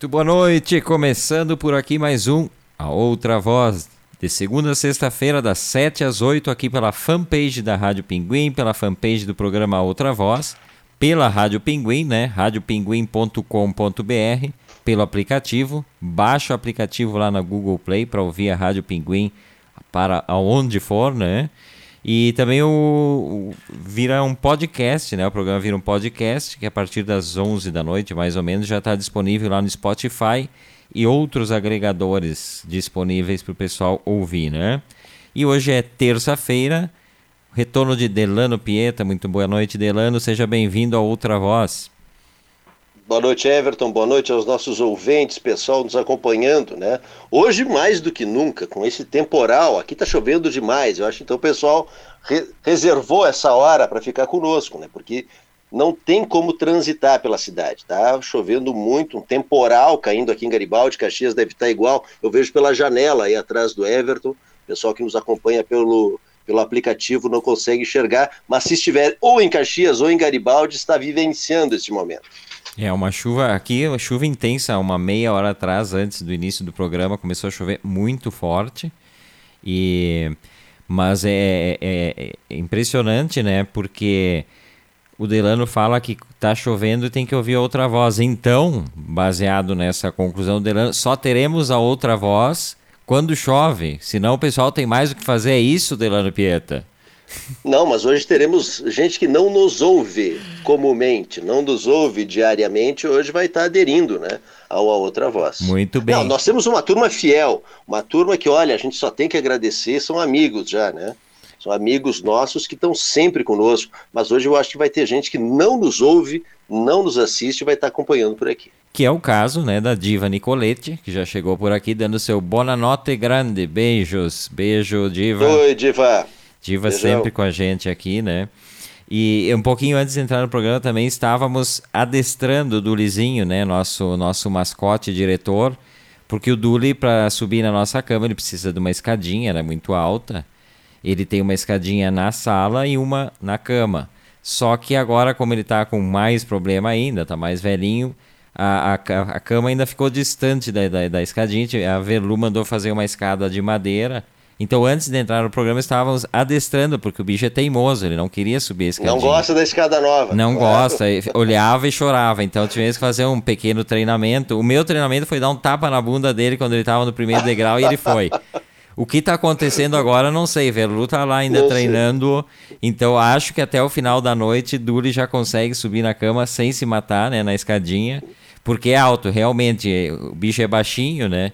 Muito boa noite, começando por aqui mais um A Outra Voz, de segunda a sexta-feira, das 7 às 8, aqui pela fanpage da Rádio Pinguim, pela fanpage do programa A Outra Voz, pela Rádio Pinguim, né? radiopinguim.com.br, pelo aplicativo. Baixa o aplicativo lá na Google Play para ouvir a Rádio Pinguim para aonde for, né? E também o, o, vira um podcast, né? O programa vira um podcast que a partir das 11 da noite, mais ou menos, já está disponível lá no Spotify e outros agregadores disponíveis para o pessoal ouvir, né? E hoje é terça-feira, retorno de Delano Pieta. Muito boa noite, Delano. Seja bem-vindo a Outra Voz. Boa noite, Everton. Boa noite aos nossos ouvintes, pessoal nos acompanhando, né? Hoje, mais do que nunca, com esse temporal, aqui tá chovendo demais. Eu acho que então o pessoal re reservou essa hora para ficar conosco, né? Porque não tem como transitar pela cidade, tá? Chovendo muito, um temporal caindo aqui em Garibaldi, Caxias deve estar igual. Eu vejo pela janela aí atrás do Everton, pessoal que nos acompanha pelo pelo aplicativo não consegue enxergar, mas se estiver ou em Caxias ou em Garibaldi, está vivenciando esse momento. É uma chuva aqui, uma chuva intensa, uma meia hora atrás, antes do início do programa, começou a chover muito forte. E mas é, é, é impressionante, né? Porque o Delano fala que tá chovendo e tem que ouvir outra voz. Então, baseado nessa conclusão do Delano, só teremos a outra voz quando chove. Senão o pessoal tem mais o que fazer. É isso, Delano Pieta? Não, mas hoje teremos gente que não nos ouve comumente, não nos ouve diariamente, hoje vai estar aderindo né, a uma outra voz. Muito bem. Não, nós temos uma turma fiel, uma turma que, olha, a gente só tem que agradecer, são amigos já, né? São amigos nossos que estão sempre conosco, mas hoje eu acho que vai ter gente que não nos ouve, não nos assiste e vai estar acompanhando por aqui. Que é o caso né, da diva Nicolete, que já chegou por aqui dando seu boa noite grande. Beijos, beijo, diva. Oi, diva. Diva Beijão. sempre com a gente aqui, né? E um pouquinho antes de entrar no programa também estávamos adestrando o Dulizinho, né? Nosso, nosso mascote diretor. Porque o Duli, para subir na nossa cama, ele precisa de uma escadinha, ela é muito alta. Ele tem uma escadinha na sala e uma na cama. Só que agora, como ele está com mais problema ainda, está mais velhinho, a, a, a, cama ainda ficou distante da, da, da escadinha. A Verlu mandou fazer uma escada de madeira então, antes de entrar no programa, estávamos adestrando, porque o bicho é teimoso, ele não queria subir a escadinha. Não gosta da escada nova. Não gosta, olhava e chorava. Então, tivemos que fazer um pequeno treinamento. O meu treinamento foi dar um tapa na bunda dele quando ele estava no primeiro degrau e ele foi. O que está acontecendo agora, não sei. Verlu está lá ainda não treinando. Sei. Então, acho que até o final da noite, Duli já consegue subir na cama sem se matar, né? Na escadinha. Porque é alto, realmente. O bicho é baixinho, né?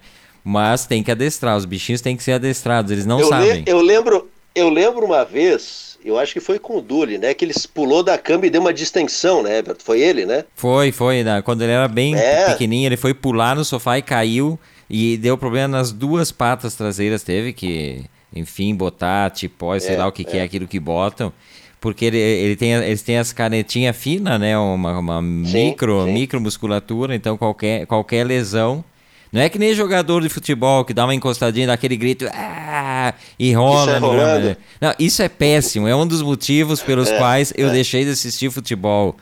Mas tem que adestrar, os bichinhos têm que ser adestrados, eles não eu sabem. Le eu lembro, eu lembro uma vez, eu acho que foi com o Duli, né? Que ele pulou da cama e deu uma distensão, né, Everton? Foi ele, né? Foi, foi. Né? Quando ele era bem é. pequenininho, ele foi pular no sofá e caiu. E deu problema nas duas patas traseiras. Teve que, enfim, botar tipó, sei é, lá o que é. que é aquilo que botam porque ele, ele tem, eles têm as canetinhas finas, né? Uma, uma sim, micro, sim. micro musculatura, então qualquer, qualquer lesão não é que nem jogador de futebol que dá uma encostadinha, daquele grito ah, e rola. Isso é Não, isso é péssimo. É um dos motivos pelos é, quais eu é. deixei de assistir futebol.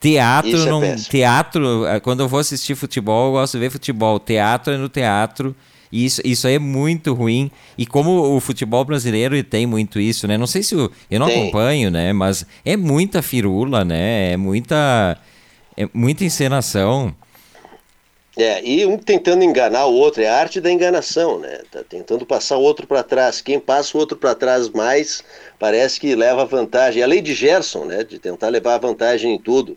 Teatro isso é não. Teatro, quando eu vou assistir futebol, eu gosto de ver futebol. Teatro é no teatro. E isso, isso aí é muito ruim. E como o futebol brasileiro tem muito isso, né? Não sei se eu, eu não tem. acompanho, né? Mas é muita firula, né? É muita, é muita encenação. É, e um tentando enganar o outro, é a arte da enganação, né? Tá tentando passar o outro para trás. Quem passa o outro para trás mais, parece que leva vantagem. É a lei de Gerson, né? De tentar levar vantagem em tudo.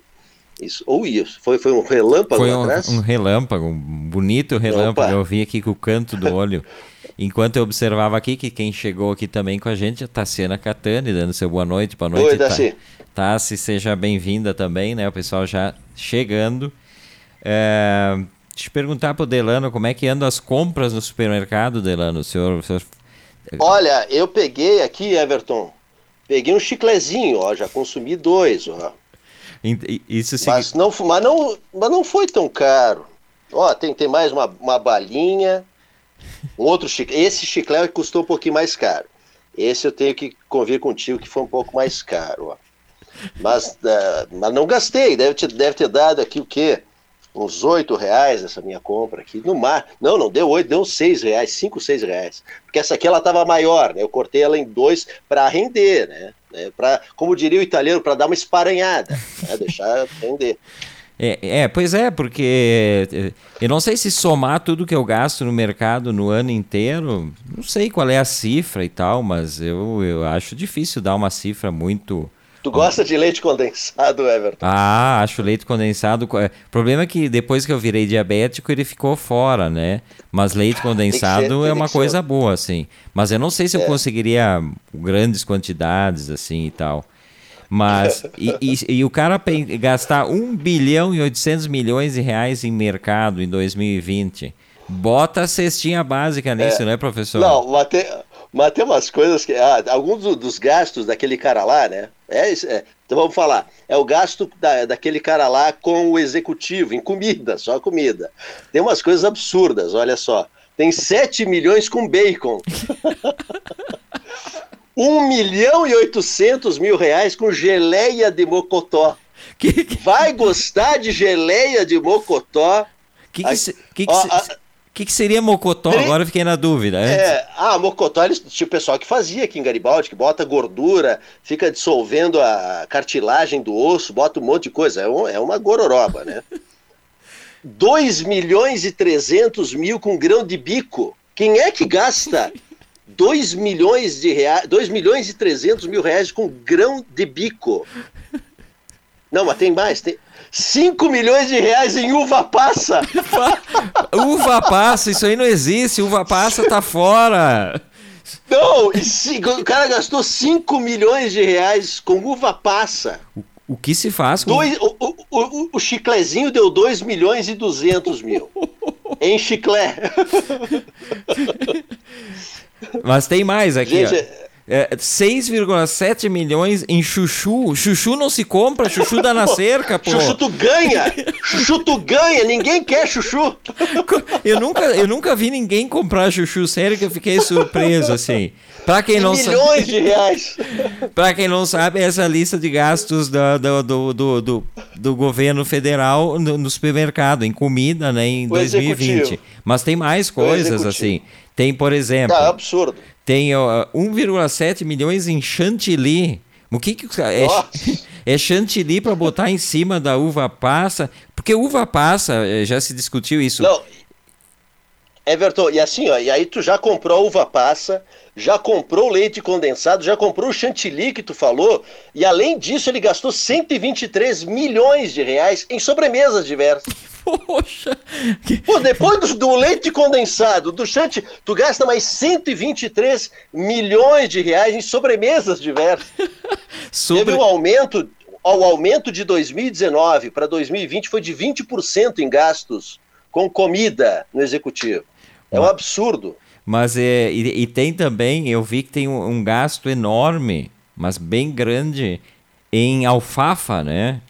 Isso, ou isso, foi, foi um relâmpago foi um, atrás? um relâmpago, um bonito relâmpago. Opa. Eu vi aqui com o canto do olho. Enquanto eu observava aqui que quem chegou aqui também com a gente é a Tassiana Catani, dando seu boa noite, boa noite. Oi, Tassi. Tassi, seja bem-vinda também, né? O pessoal já chegando. É te perguntar pro Delano como é que andam as compras no supermercado, Delano. O senhor, o senhor... Olha, eu peguei aqui, Everton, peguei um chiclezinho, ó, já consumi dois, ó. Isso sim. Mas não, mas não, mas não foi tão caro. Ó, tem, tem mais uma, uma balinha, um outro chiclete. Esse chiclete custou um pouquinho mais caro. Esse eu tenho que convir contigo que foi um pouco mais caro, ó. Mas, uh, mas não gastei, deve ter, deve ter dado aqui o quê? Uns 8 reais essa minha compra aqui. No mar. Não, não deu 8, deu 6 reais, 5, 6 reais. Porque essa aqui ela estava maior, né? Eu cortei ela em dois para render, né? né? Pra, como diria o italiano, para dar uma esparanhada, né? deixar render. É, é, pois é, porque eh, eu não sei se somar tudo que eu gasto no mercado no ano inteiro, não sei qual é a cifra e tal, mas eu, eu acho difícil dar uma cifra muito Tu gosta de leite condensado, Everton? Ah, acho leite condensado. O problema é que depois que eu virei diabético, ele ficou fora, né? Mas leite condensado ser, é uma coisa ser. boa, assim. Mas eu não sei se é. eu conseguiria grandes quantidades, assim e tal. Mas, e, e, e, o cara gastar 1 bilhão e 800 milhões de reais em mercado em 2020. Bota a cestinha básica nisso, é. né, professor? Não, mas tem, mas tem umas coisas que. Ah, alguns dos gastos daquele cara lá, né? É, é, então vamos falar. É o gasto da, daquele cara lá com o executivo, em comida, só comida. Tem umas coisas absurdas, olha só. Tem 7 milhões com bacon. 1 milhão e 800 mil reais com geleia de mocotó. Que, que... Vai gostar de geleia de mocotó? Que que, que, que, a, o que, que, seria mocotó? Agora fiquei na dúvida. É, ah, mocotó, eles, tinha o pessoal que fazia aqui em Garibaldi, que bota gordura, fica dissolvendo a cartilagem do osso, bota um monte de coisa. É, um, é uma gororoba, né? 2 milhões e 300 mil com grão de bico. Quem é que gasta 2 milhões de reais, 2 milhões e 300 mil reais com grão de bico? Não, mas tem mais, tem, 5 milhões de reais em uva passa. uva passa, isso aí não existe. Uva passa tá fora. Não, o cara gastou 5 milhões de reais com uva passa. O, o que se faz com... Dois, o, o, o, o chiclezinho deu 2 milhões e 200 mil. em chiclé. Mas tem mais aqui. Gente, ó. É, 6,7 milhões em chuchu. Chuchu não se compra, chuchu dá na cerca, pô. Chuchu tu ganha! chuchu tu ganha, ninguém quer chuchu. Eu nunca, eu nunca vi ninguém comprar chuchu, sério que eu fiquei surpreso, assim. Pra quem não milhões sabe, de reais. pra quem não sabe, essa lista de gastos do, do, do, do, do, governo federal no, no, supermercado, em comida, né, em o 2020. Executivo. Mas tem mais coisas, assim. Tem, por exemplo. Tá, absurdo tem uh, 1,7 milhões em chantilly. O que, que é, é chantilly para botar em cima da uva passa? Porque uva passa, eh, já se discutiu isso. Não. Everton, e assim, ó, e aí tu já comprou uva passa, já comprou leite condensado, já comprou o chantilly que tu falou, e além disso ele gastou 123 milhões de reais em sobremesas diversas. Poxa! Pô, depois do, do, leite condensado, do chantilly, tu gasta mais 123 milhões de reais em sobremesas diversas. Sobre... Teve um aumento, o aumento de 2019 para 2020 foi de 20% em gastos com comida no executivo. É um absurdo. Mas é, e, e, tem também, eu vi que tem um, um, gasto enorme, mas bem grande, em alfafa, né?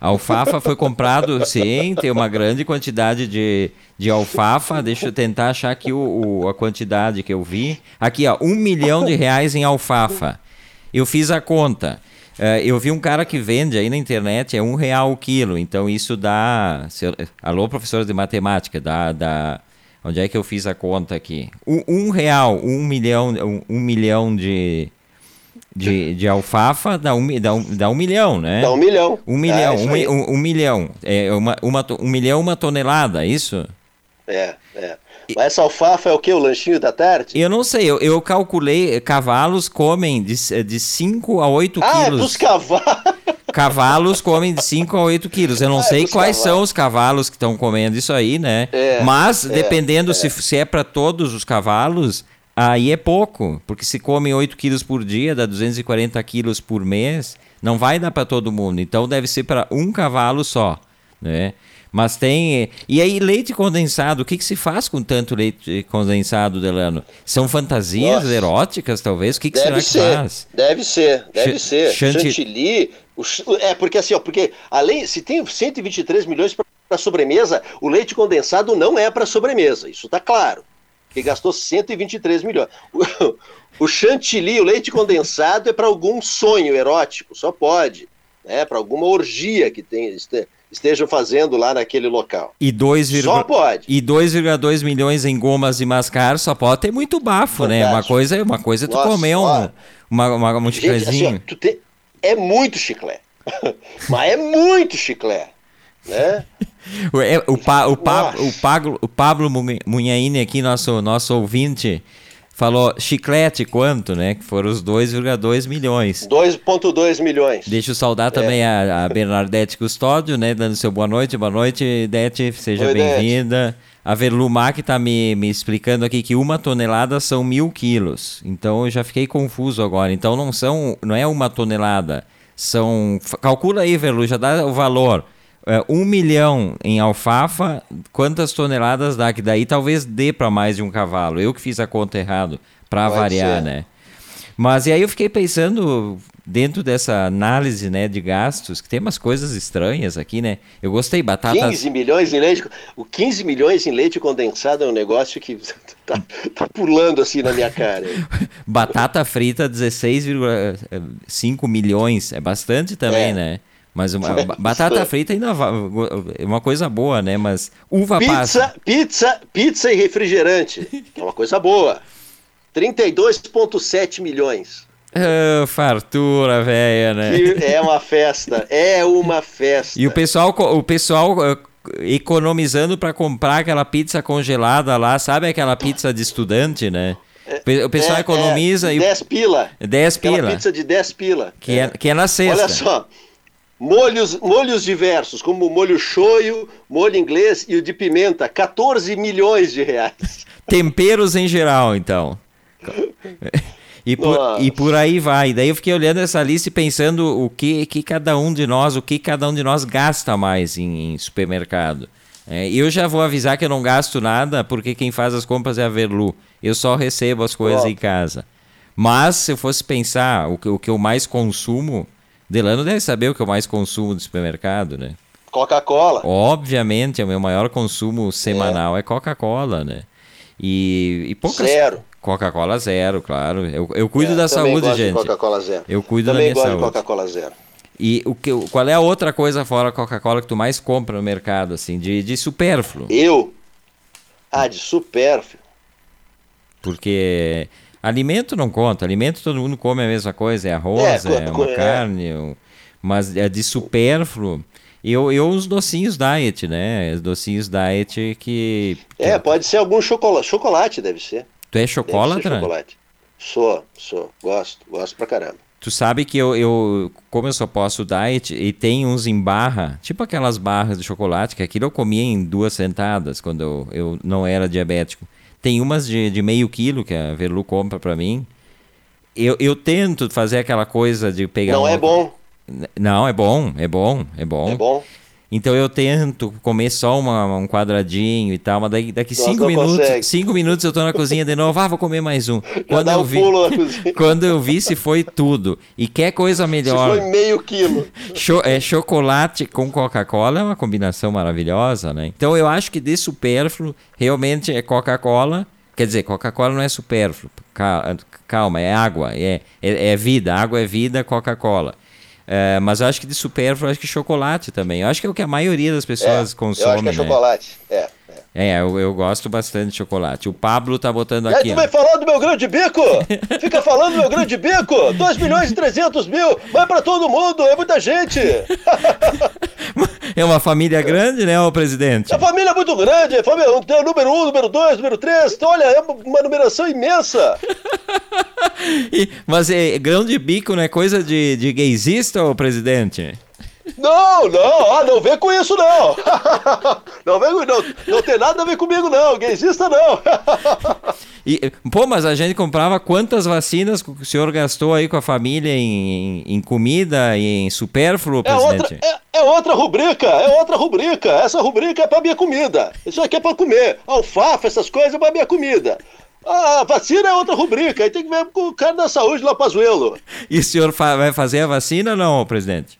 Alfafa foi comprado, sim, tem uma grande quantidade de, de alfafa. Deixa eu tentar achar aqui o, o, a quantidade que eu vi. Aqui, ó, um milhão de reais em alfafa. Eu fiz a conta. Uh, eu vi um cara que vende aí na internet, é um real o quilo. Então isso dá. alô, professores de matemática, dá, dá Onde é que eu fiz a conta aqui? Um, um real, um milhão, um, um milhão de, de, de alfafa dá um, dá, um, dá um milhão, né? Dá um milhão. Um milhão, é, um, um, um, milhão. É uma, uma, um milhão, uma tonelada, é isso? É, é. Mas essa alfafa é o que? O lanchinho da tarde? Eu não sei, eu, eu calculei, cavalos comem de 5 de a 8 ah, quilos. Ah, é dos cavalos. Cavalos comem de 5 a 8 quilos. Eu não ah, sei quais cavalos. são os cavalos que estão comendo isso aí, né? É, Mas, é, dependendo é. Se, se é para todos os cavalos, aí é pouco. Porque se comem 8 quilos por dia, dá 240 quilos por mês, não vai dar para todo mundo. Então, deve ser para um cavalo só, né? Mas tem. E aí, leite condensado, o que, que se faz com tanto leite condensado, Delano? São fantasias Nossa. eróticas, talvez? O que, que será ser, que faz? Deve ser, deve Ch ser. Chantilly. É, porque assim, ó, porque além. Se tem 123 milhões para sobremesa, o leite condensado não é para sobremesa, isso tá claro. Que gastou 123 milhões. O, o chantilly, o leite condensado, é para algum sonho erótico, só pode. Né, para alguma orgia que tem estejam fazendo lá naquele local. E 2, só pode. E 2,2 milhões em gomas e mascar só pode ter muito bafo, Fantástico. né? Uma coisa, uma coisa é tu Nossa, comer um, uma, uma, um chiclezinho. Assim, te... É muito chiclete. Mas é muito chiclete. Né? É, o, pa, o, pa, o, Pablo, o Pablo Munhaine aqui, nosso, nosso ouvinte, falou chiclete quanto, né? Que foram os 2,2 milhões. 2,2 milhões. Deixa eu saudar também é. a, a, Bernadette Custódio, né? Dando seu boa noite. Boa noite, Dete. Seja bem-vinda. A Verlumac está me, me explicando aqui que uma tonelada são mil quilos. Então eu já fiquei confuso agora. Então não são, não é uma tonelada. São. Calcula aí, Verlu, já dá o valor é, um milhão em alfafa, quantas toneladas dá? Que daí talvez dê para mais de um cavalo. Eu que fiz a conta errado, para variar, ser. né? Mas e aí eu fiquei pensando, dentro dessa análise né, de gastos, que tem umas coisas estranhas aqui, né? Eu gostei, batata... 15 milhões em leite... O 15 milhões em leite condensado é um negócio que tá, tá pulando assim na minha cara. batata frita, 16,5 milhões. É bastante também, é. né? Mas uma, batata frita ainda é uma coisa boa, né? Mas uva pizza, passa. Pizza, pizza e refrigerante. É uma coisa boa. 32,7 milhões. Oh, fartura, velha, né? Que é uma festa, é uma festa. E o pessoal, o pessoal uh, economizando para comprar aquela pizza congelada lá, sabe aquela pizza de estudante, né? O pessoal é, economiza é, e 10 pila. 10 pila. Aquela pizza de 10 pila. Que é, que é na sexta. Olha só. Molhos, molhos diversos, como o molho shoyu, molho inglês e o de pimenta, 14 milhões de reais. Temperos em geral, então. E por, e por aí vai. Daí eu fiquei olhando essa lista e pensando o que, que cada um de nós, o que cada um de nós gasta mais em, em supermercado. É, eu já vou avisar que eu não gasto nada, porque quem faz as compras é a Verlu. Eu só recebo as coisas em casa. Mas se eu fosse pensar o que, o que eu mais consumo, Delano deve saber o que eu mais consumo do supermercado, né? Coca-Cola. Obviamente, o meu maior consumo semanal é, é Coca-Cola, né? E, e poucas... Zero. Coca-Cola zero, claro. Eu, eu cuido é, da saúde, gente. Coca-Cola zero. Eu cuido também da minha gosto de Coca-Cola zero. E o que, qual é a outra coisa fora Coca-Cola que tu mais compra no mercado, assim, de, de supérfluo? Eu? Ah, de supérfluo. Porque Alimento não conta, alimento todo mundo come a mesma coisa, é arroz, é, é uma é. carne, mas é de supérfluo. Eu, eu os docinhos diet, né? Os docinhos diet que. É, pode ser algum chocolate. Chocolate deve ser. Tu é chocolate? chocolate. Sou, sou. Gosto, gosto pra caramba. Tu sabe que eu, eu, como eu só posso diet, e tem uns em barra, tipo aquelas barras de chocolate, que aquilo eu comia em duas sentadas quando eu, eu não era diabético. Tem umas de, de meio quilo que a Verlu compra para mim. Eu, eu tento fazer aquela coisa de pegar. Não uma... é bom. Não, é bom, é bom, é bom. É bom. Então eu tento comer só uma, um quadradinho e tal, mas daqui, daqui cinco minutos, consegue. cinco minutos eu tô na cozinha de novo, ah, vou comer mais um. Quando eu, vi, quando eu vi se foi tudo. E quer coisa melhor. Se foi meio quilo. Cho é, chocolate com Coca-Cola é uma combinação maravilhosa, né? Então eu acho que de supérfluo realmente é Coca-Cola. Quer dizer, Coca-Cola não é supérfluo. Calma, é água, é, é, é vida. Água é vida, Coca-Cola. É, mas eu acho que de supérfluo, acho que chocolate também. Eu acho que é o que a maioria das pessoas é, consome. Eu acho que é né? chocolate, é. É, eu, eu, gosto bastante de chocolate. O Pablo tá botando aqui. Aí tu vai falar do meu grande bico? Fica falando do meu grande bico? 2 milhões e 300 mil, vai para todo mundo, é muita gente. É uma família grande, né, o presidente? É uma família muito grande, é família, número 1, um, número 2, número 3, então, olha, é uma numeração imensa. e, mas é, grão de bico não é coisa de, de gaysista, ô presidente? Não, não, ah, não vem com isso não. Não vem não, não tem nada a ver comigo não, gaysista não. E, pô, mas a gente comprava quantas vacinas o senhor gastou aí com a família em, em comida e em supérfluo, presidente? É outra, é, é outra rubrica, é outra rubrica. Essa rubrica é para minha comida. Isso aqui é para comer. Alfafa, essas coisas é para minha comida. A vacina é outra rubrica, aí tem que ver com o cara da saúde lá, Pazuelo. E o senhor vai fazer a vacina ou não, presidente?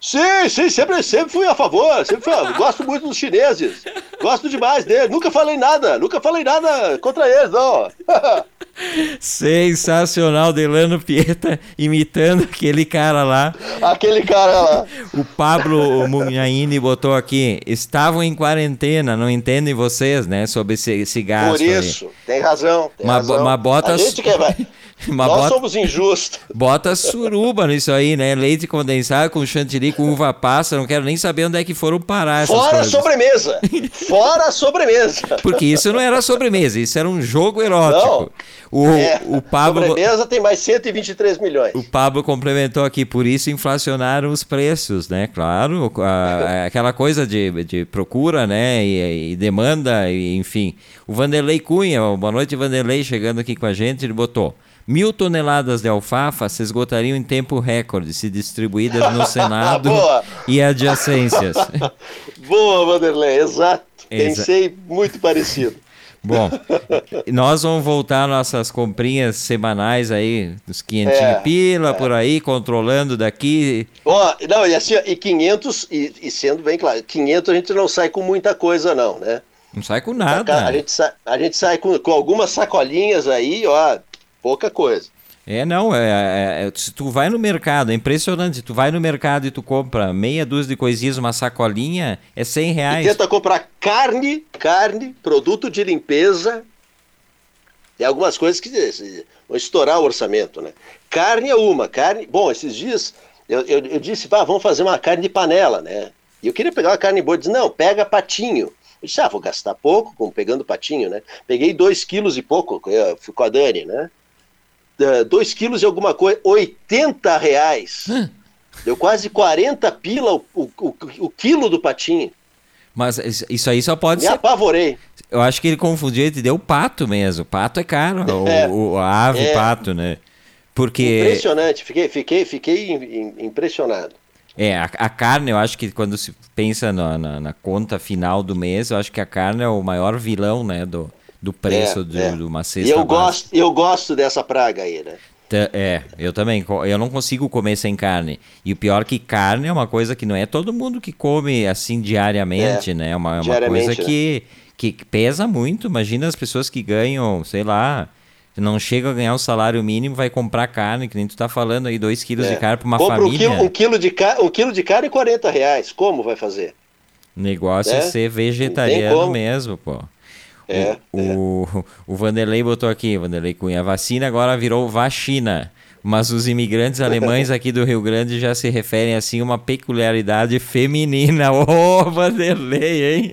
Sim, sim, sempre, sempre fui a favor, sempre fui a, gosto muito dos chineses, gosto demais deles, nunca falei nada, nunca falei nada contra eles, não. Sensacional, Delano Pieta imitando aquele cara lá. Aquele cara lá. O Pablo Munhaine botou aqui, estavam em quarentena, não entendem vocês, né, sobre esse, esse gasto Por isso, aí. tem razão, tem mas, razão. Mas bota... A gente que vai... Mas Nós bota, somos injustos. Bota suruba nisso aí, né? Leite condensado com chantilly, com uva passa. Não quero nem saber onde é que foram parar essas Fora coisas. a sobremesa! Fora a sobremesa! Porque isso não era sobremesa, isso era um jogo erótico. Não. O, é, o Pablo. Sobremesa tem mais 123 milhões. O Pablo complementou aqui, por isso inflacionaram os preços, né? Claro, a, aquela coisa de, de procura, né? E, e demanda, e, enfim. O Vanderlei Cunha, boa noite, Vanderlei, chegando aqui com a gente, ele botou. Mil toneladas de alfafa se esgotariam em tempo recorde, se distribuídas no Senado e adjacências. Boa, Vanderlei, exato. Exa Pensei muito parecido. Bom, nós vamos voltar nossas comprinhas semanais aí, uns 500 é, pila é. por aí, controlando daqui. Ó, oh, não, e assim, e 500, e, e, sendo bem claro, 500 a gente não sai com muita coisa não, né? Não sai com nada. A gente sai, a gente sai com, com algumas sacolinhas aí, ó, pouca coisa. É, não, é, é, é, se tu vai no mercado, é impressionante, tu vai no mercado e tu compra meia dúzia de coisinhas, uma sacolinha, é 100 reais. E tenta comprar carne, carne, produto de limpeza, tem algumas coisas que vão estourar o orçamento, né? Carne é uma, carne, bom, esses dias eu, eu, eu disse, ah, vamos fazer uma carne de panela, né? E eu queria pegar uma carne boa, disse, não, pega patinho. Eu disse, ah, vou gastar pouco com, pegando patinho, né? Peguei dois quilos e pouco, fui com a Dani, né? 2 quilos e alguma coisa, 80 reais. Hum. Deu quase 40 pila o, o, o, o, quilo do patinho. Mas isso aí só pode Me ser. Me apavorei. Eu acho que ele confundiu e deu pato mesmo. Pato é caro, é, o, o, a ave é, pato, né? Porque. Impressionante, fiquei, fiquei, fiquei impressionado. É, a, a, carne, eu acho que quando se pensa na, na, na, conta final do mês, eu acho que a carne é o maior vilão, né, do, do preço é, de, é. de uma cesta e eu gosto Eu gosto dessa praga aí, né? É, eu também. Eu não consigo comer sem carne. E o pior é que carne é uma coisa que não é todo mundo que come assim diariamente, é, né? É uma, uma coisa que, né? que pesa muito. Imagina as pessoas que ganham, sei lá, não chegam a ganhar o salário mínimo, vai comprar carne, que nem tu tá falando aí, 2 quilos é. de carne para uma Compra família. Um quilo, um, quilo de um quilo de carne e 40 reais. Como vai fazer? O negócio é, é ser vegetariano mesmo, pô. É, o, é. O, o Vanderlei botou aqui, Vanderlei Cunha, a vacina agora virou vacina. Mas os imigrantes alemães aqui do Rio Grande já se referem assim a uma peculiaridade feminina. Ô, oh, Vanderlei, hein?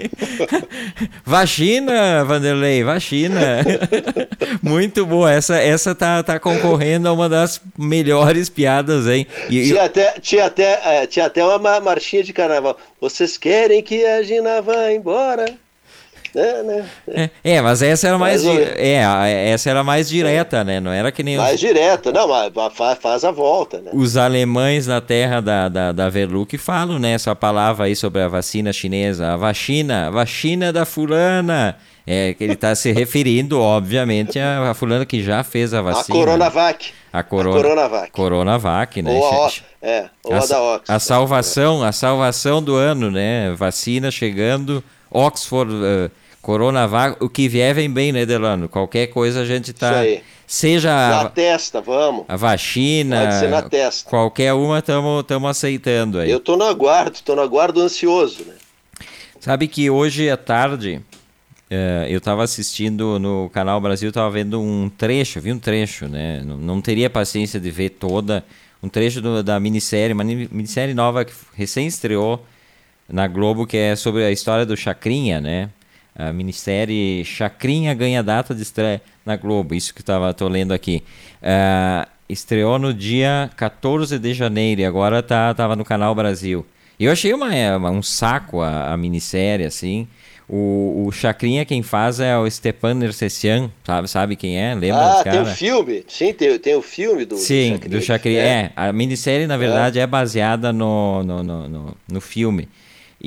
vacina, Vanderlei, vacina. Muito boa. Essa, essa tá, tá concorrendo a uma das melhores piadas, hein? E, tinha, até, tinha, até, é, tinha até uma marchinha de carnaval. Vocês querem que a Gina vá embora? É, né? É, é, mas essa era mais. Mas, é, essa era mais direta, né? Não era que nem. Mais os... direta, não, mas faz a volta, né? Os alemães na terra da, da, da Verluc falam, né? Essa palavra aí sobre a vacina chinesa. A vacina, a vacina da fulana. É que ele está se referindo, obviamente, a, a, fulana que já fez a vacina. A Coronavac. A, corona, a Coronavac. Coronavac, né? Ou a, é, ou a, a da Oxford. A salvação, a salvação do ano, né? Vacina chegando, Oxford. Uh, Coronavac, o que vier vem bem, né, Delano? Qualquer coisa a gente tá. Seja. Na testa, vamos. A vacina. Pode ser na testa. Qualquer uma estamos aceitando aí. Eu tô no aguardo, tô no aguardo ansioso, né? Sabe que hoje à tarde uh, eu estava assistindo no canal Brasil, estava vendo um trecho, vi um trecho, né? Não, não teria paciência de ver toda. Um trecho do, da minissérie, uma minissérie nova que recém estreou na Globo, que é sobre a história do Chacrinha, né? A minissérie Chacrinha ganha data de estreia na Globo, isso que tava, tô lendo aqui. Uh, estreou no dia 14 de janeiro e agora tá, tava no Canal Brasil. Eu achei uma, é, uma um saco a, a, minissérie, assim. O, o Chacrinha quem faz é o Stepan Nersessian, sabe, sabe quem é? Lembra ah, tem o filme. Sim, tem, tem o filme do Sim, do Chacrinha. Do Chacrinha. É. é. a minissérie, na verdade, é, é baseada no, no, no, no, no filme.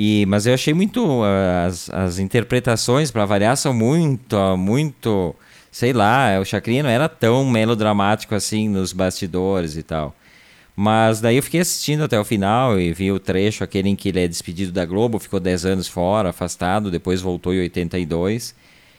E, mas eu achei muito. As, as interpretações, para variar, são muito, muito. Sei lá, o Chacrinha não era tão melodramático assim nos bastidores e tal. Mas daí eu fiquei assistindo até o final e vi o trecho, aquele em que ele é despedido da Globo, ficou 10 anos fora, afastado, depois voltou em 82.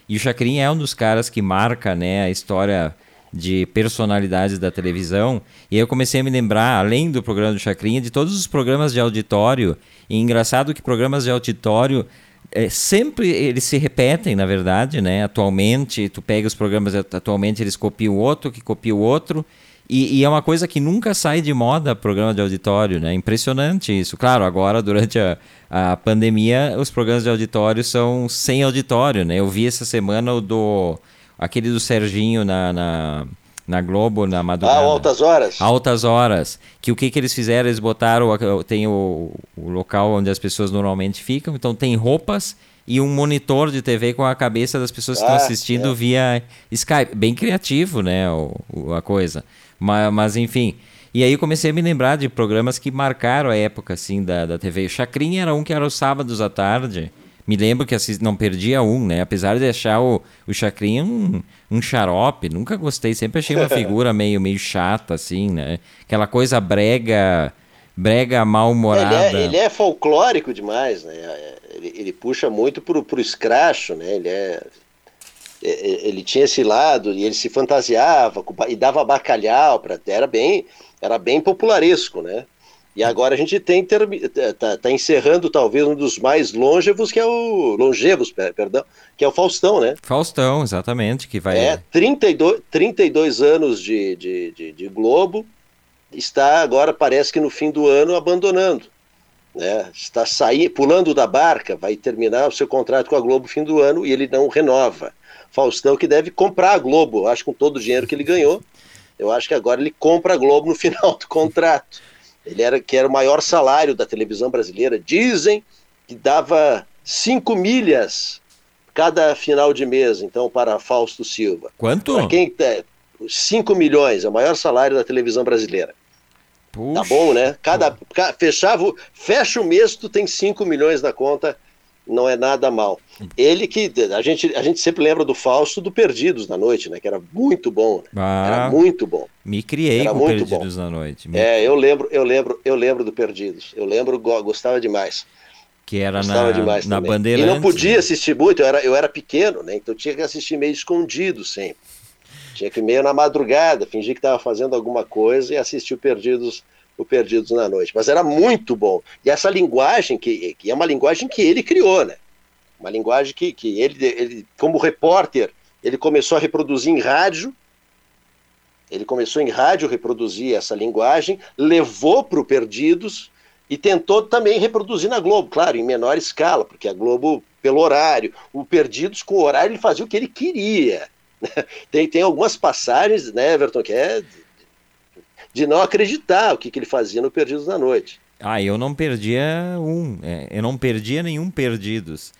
E o Chacrin é um dos caras que marca né, a história de personalidades da televisão. E eu comecei a me lembrar, além do programa do Chacrinha, de todos os programas de auditório. E engraçado que programas de auditório é, sempre eles se repetem, na verdade, né? Atualmente, tu pega os programas atualmente, eles copiam outro, que copia o outro. E, e, é uma coisa que nunca sai de moda, programa de auditório, né? Impressionante isso. Claro, agora, durante a, a pandemia, os programas de auditório são sem auditório, né? Eu vi essa semana o do... aquele do Serginho na, na, na Globo, na madrugada. Ah, Altas Horas. Altas Horas. Que o que, que eles fizeram? Eles botaram... Tem o, o local onde as pessoas normalmente ficam, então tem roupas e um monitor de TV com a cabeça das pessoas que ah, estão assistindo é. via Skype. Bem criativo, né? O, o, a coisa. Mas, mas, enfim. E aí eu comecei a me lembrar de programas que marcaram a época, assim, da, da TV. O Chacrinha era um que era os sábados à tarde. Me lembro que assist... não perdia um, né? Apesar de achar o, o Chacrinha um, um xarope, nunca gostei. Sempre achei uma figura meio, meio chata, assim, né? Aquela coisa brega, brega mal-humorada. Ele, é, ele é, folclórico demais, né? Ele, ele puxa muito pro, pro escracho, né? Ele é ele tinha esse lado e ele se fantasiava e dava bacalhau para era bem era bem popularesco, né? E agora a gente tem tá, tá, encerrando talvez um dos mais longevos que é o longevos, perdão, que é o Faustão, né? Faustão, exatamente, que vai É 32, 32 anos de, de, de, de Globo, está agora parece que no fim do ano abandonando. Né, está saindo, pulando da barca, vai terminar o seu contrato com a Globo no fim do ano e ele não renova. Faustão que deve comprar a Globo, acho com todo o dinheiro que ele ganhou. Eu acho que agora ele compra a Globo no final do contrato. Ele era que era o maior salário da televisão brasileira. Dizem que dava cinco milhas cada final de mês, então, para Fausto Silva. Quanto? Para quem 5 milhões, é o maior salário da televisão brasileira. Puxa. Tá bom, né? Cada, fechava, fecha o mês, tu tem 5 milhões na conta não é nada mal. Ele que a gente, a gente sempre lembra do Fausto do Perdidos na Noite, né? Que era muito bom. Né? Ah, era muito bom. Me criei era com Perdidos bom. na Noite. Me... É, eu lembro, eu lembro, eu lembro do Perdidos. Eu lembro, gostava demais. Que era gostava na, demais na bandeira. E não podia né? assistir muito, eu era, eu era pequeno, né? Então tinha que assistir meio escondido sempre. Tinha que ir meio na madrugada, fingir que estava fazendo alguma coisa e assistir o Perdidos o Perdidos na Noite. Mas era muito bom. E essa linguagem, que, que é uma linguagem que ele criou, né? Uma linguagem que, que ele, ele, como repórter, ele começou a reproduzir em rádio. Ele começou em rádio a reproduzir essa linguagem, levou para o Perdidos e tentou também reproduzir na Globo, claro, em menor escala, porque a Globo, pelo horário, o Perdidos com o horário, ele fazia o que ele queria. Tem, tem algumas passagens, né, Everton, que é de não acreditar o que, que ele fazia no Perdidos na Noite. Ah, eu não perdia um, é, eu não perdia nenhum Perdidos,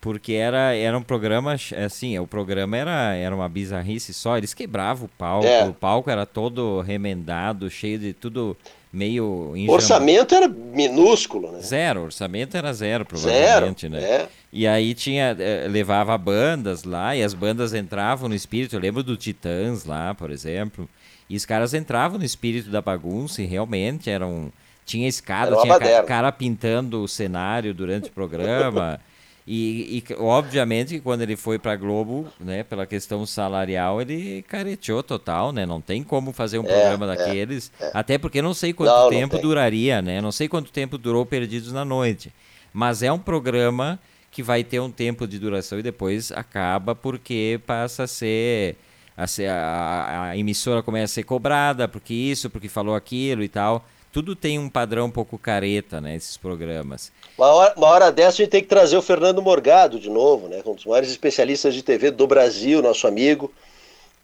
porque era, era um programa, assim, o programa era, era uma bizarrice só, eles quebravam o palco, é. o palco era todo remendado, cheio de tudo meio... O orçamento era minúsculo, né? Zero, orçamento era zero, provavelmente, zero, né? É. E aí tinha, eh, levava bandas lá, e as bandas entravam no espírito, eu lembro do Titãs lá, por exemplo, e os caras entravam no espírito da bagunça e realmente eram. Tinha escada, tinha ca cara pintando o cenário durante o programa. E, e, obviamente que quando ele foi para Globo, né, pela questão salarial, ele careteou total, né? Não tem como fazer um é, programa é, daqueles, é. até porque não sei quanto não, tempo não duraria, né? Não sei quanto tempo durou Perdidos na Noite. Mas é um programa que vai ter um tempo de duração e depois acaba porque passa a ser a, a, a emissora começa a ser cobrada porque isso, porque falou aquilo e tal. Tudo tem um padrão um pouco careta, né? Esses programas. Uma hora, uma hora dessa a gente tem que trazer o Fernando Morgado de novo, né? Um dos maiores especialistas de TV do Brasil, nosso amigo,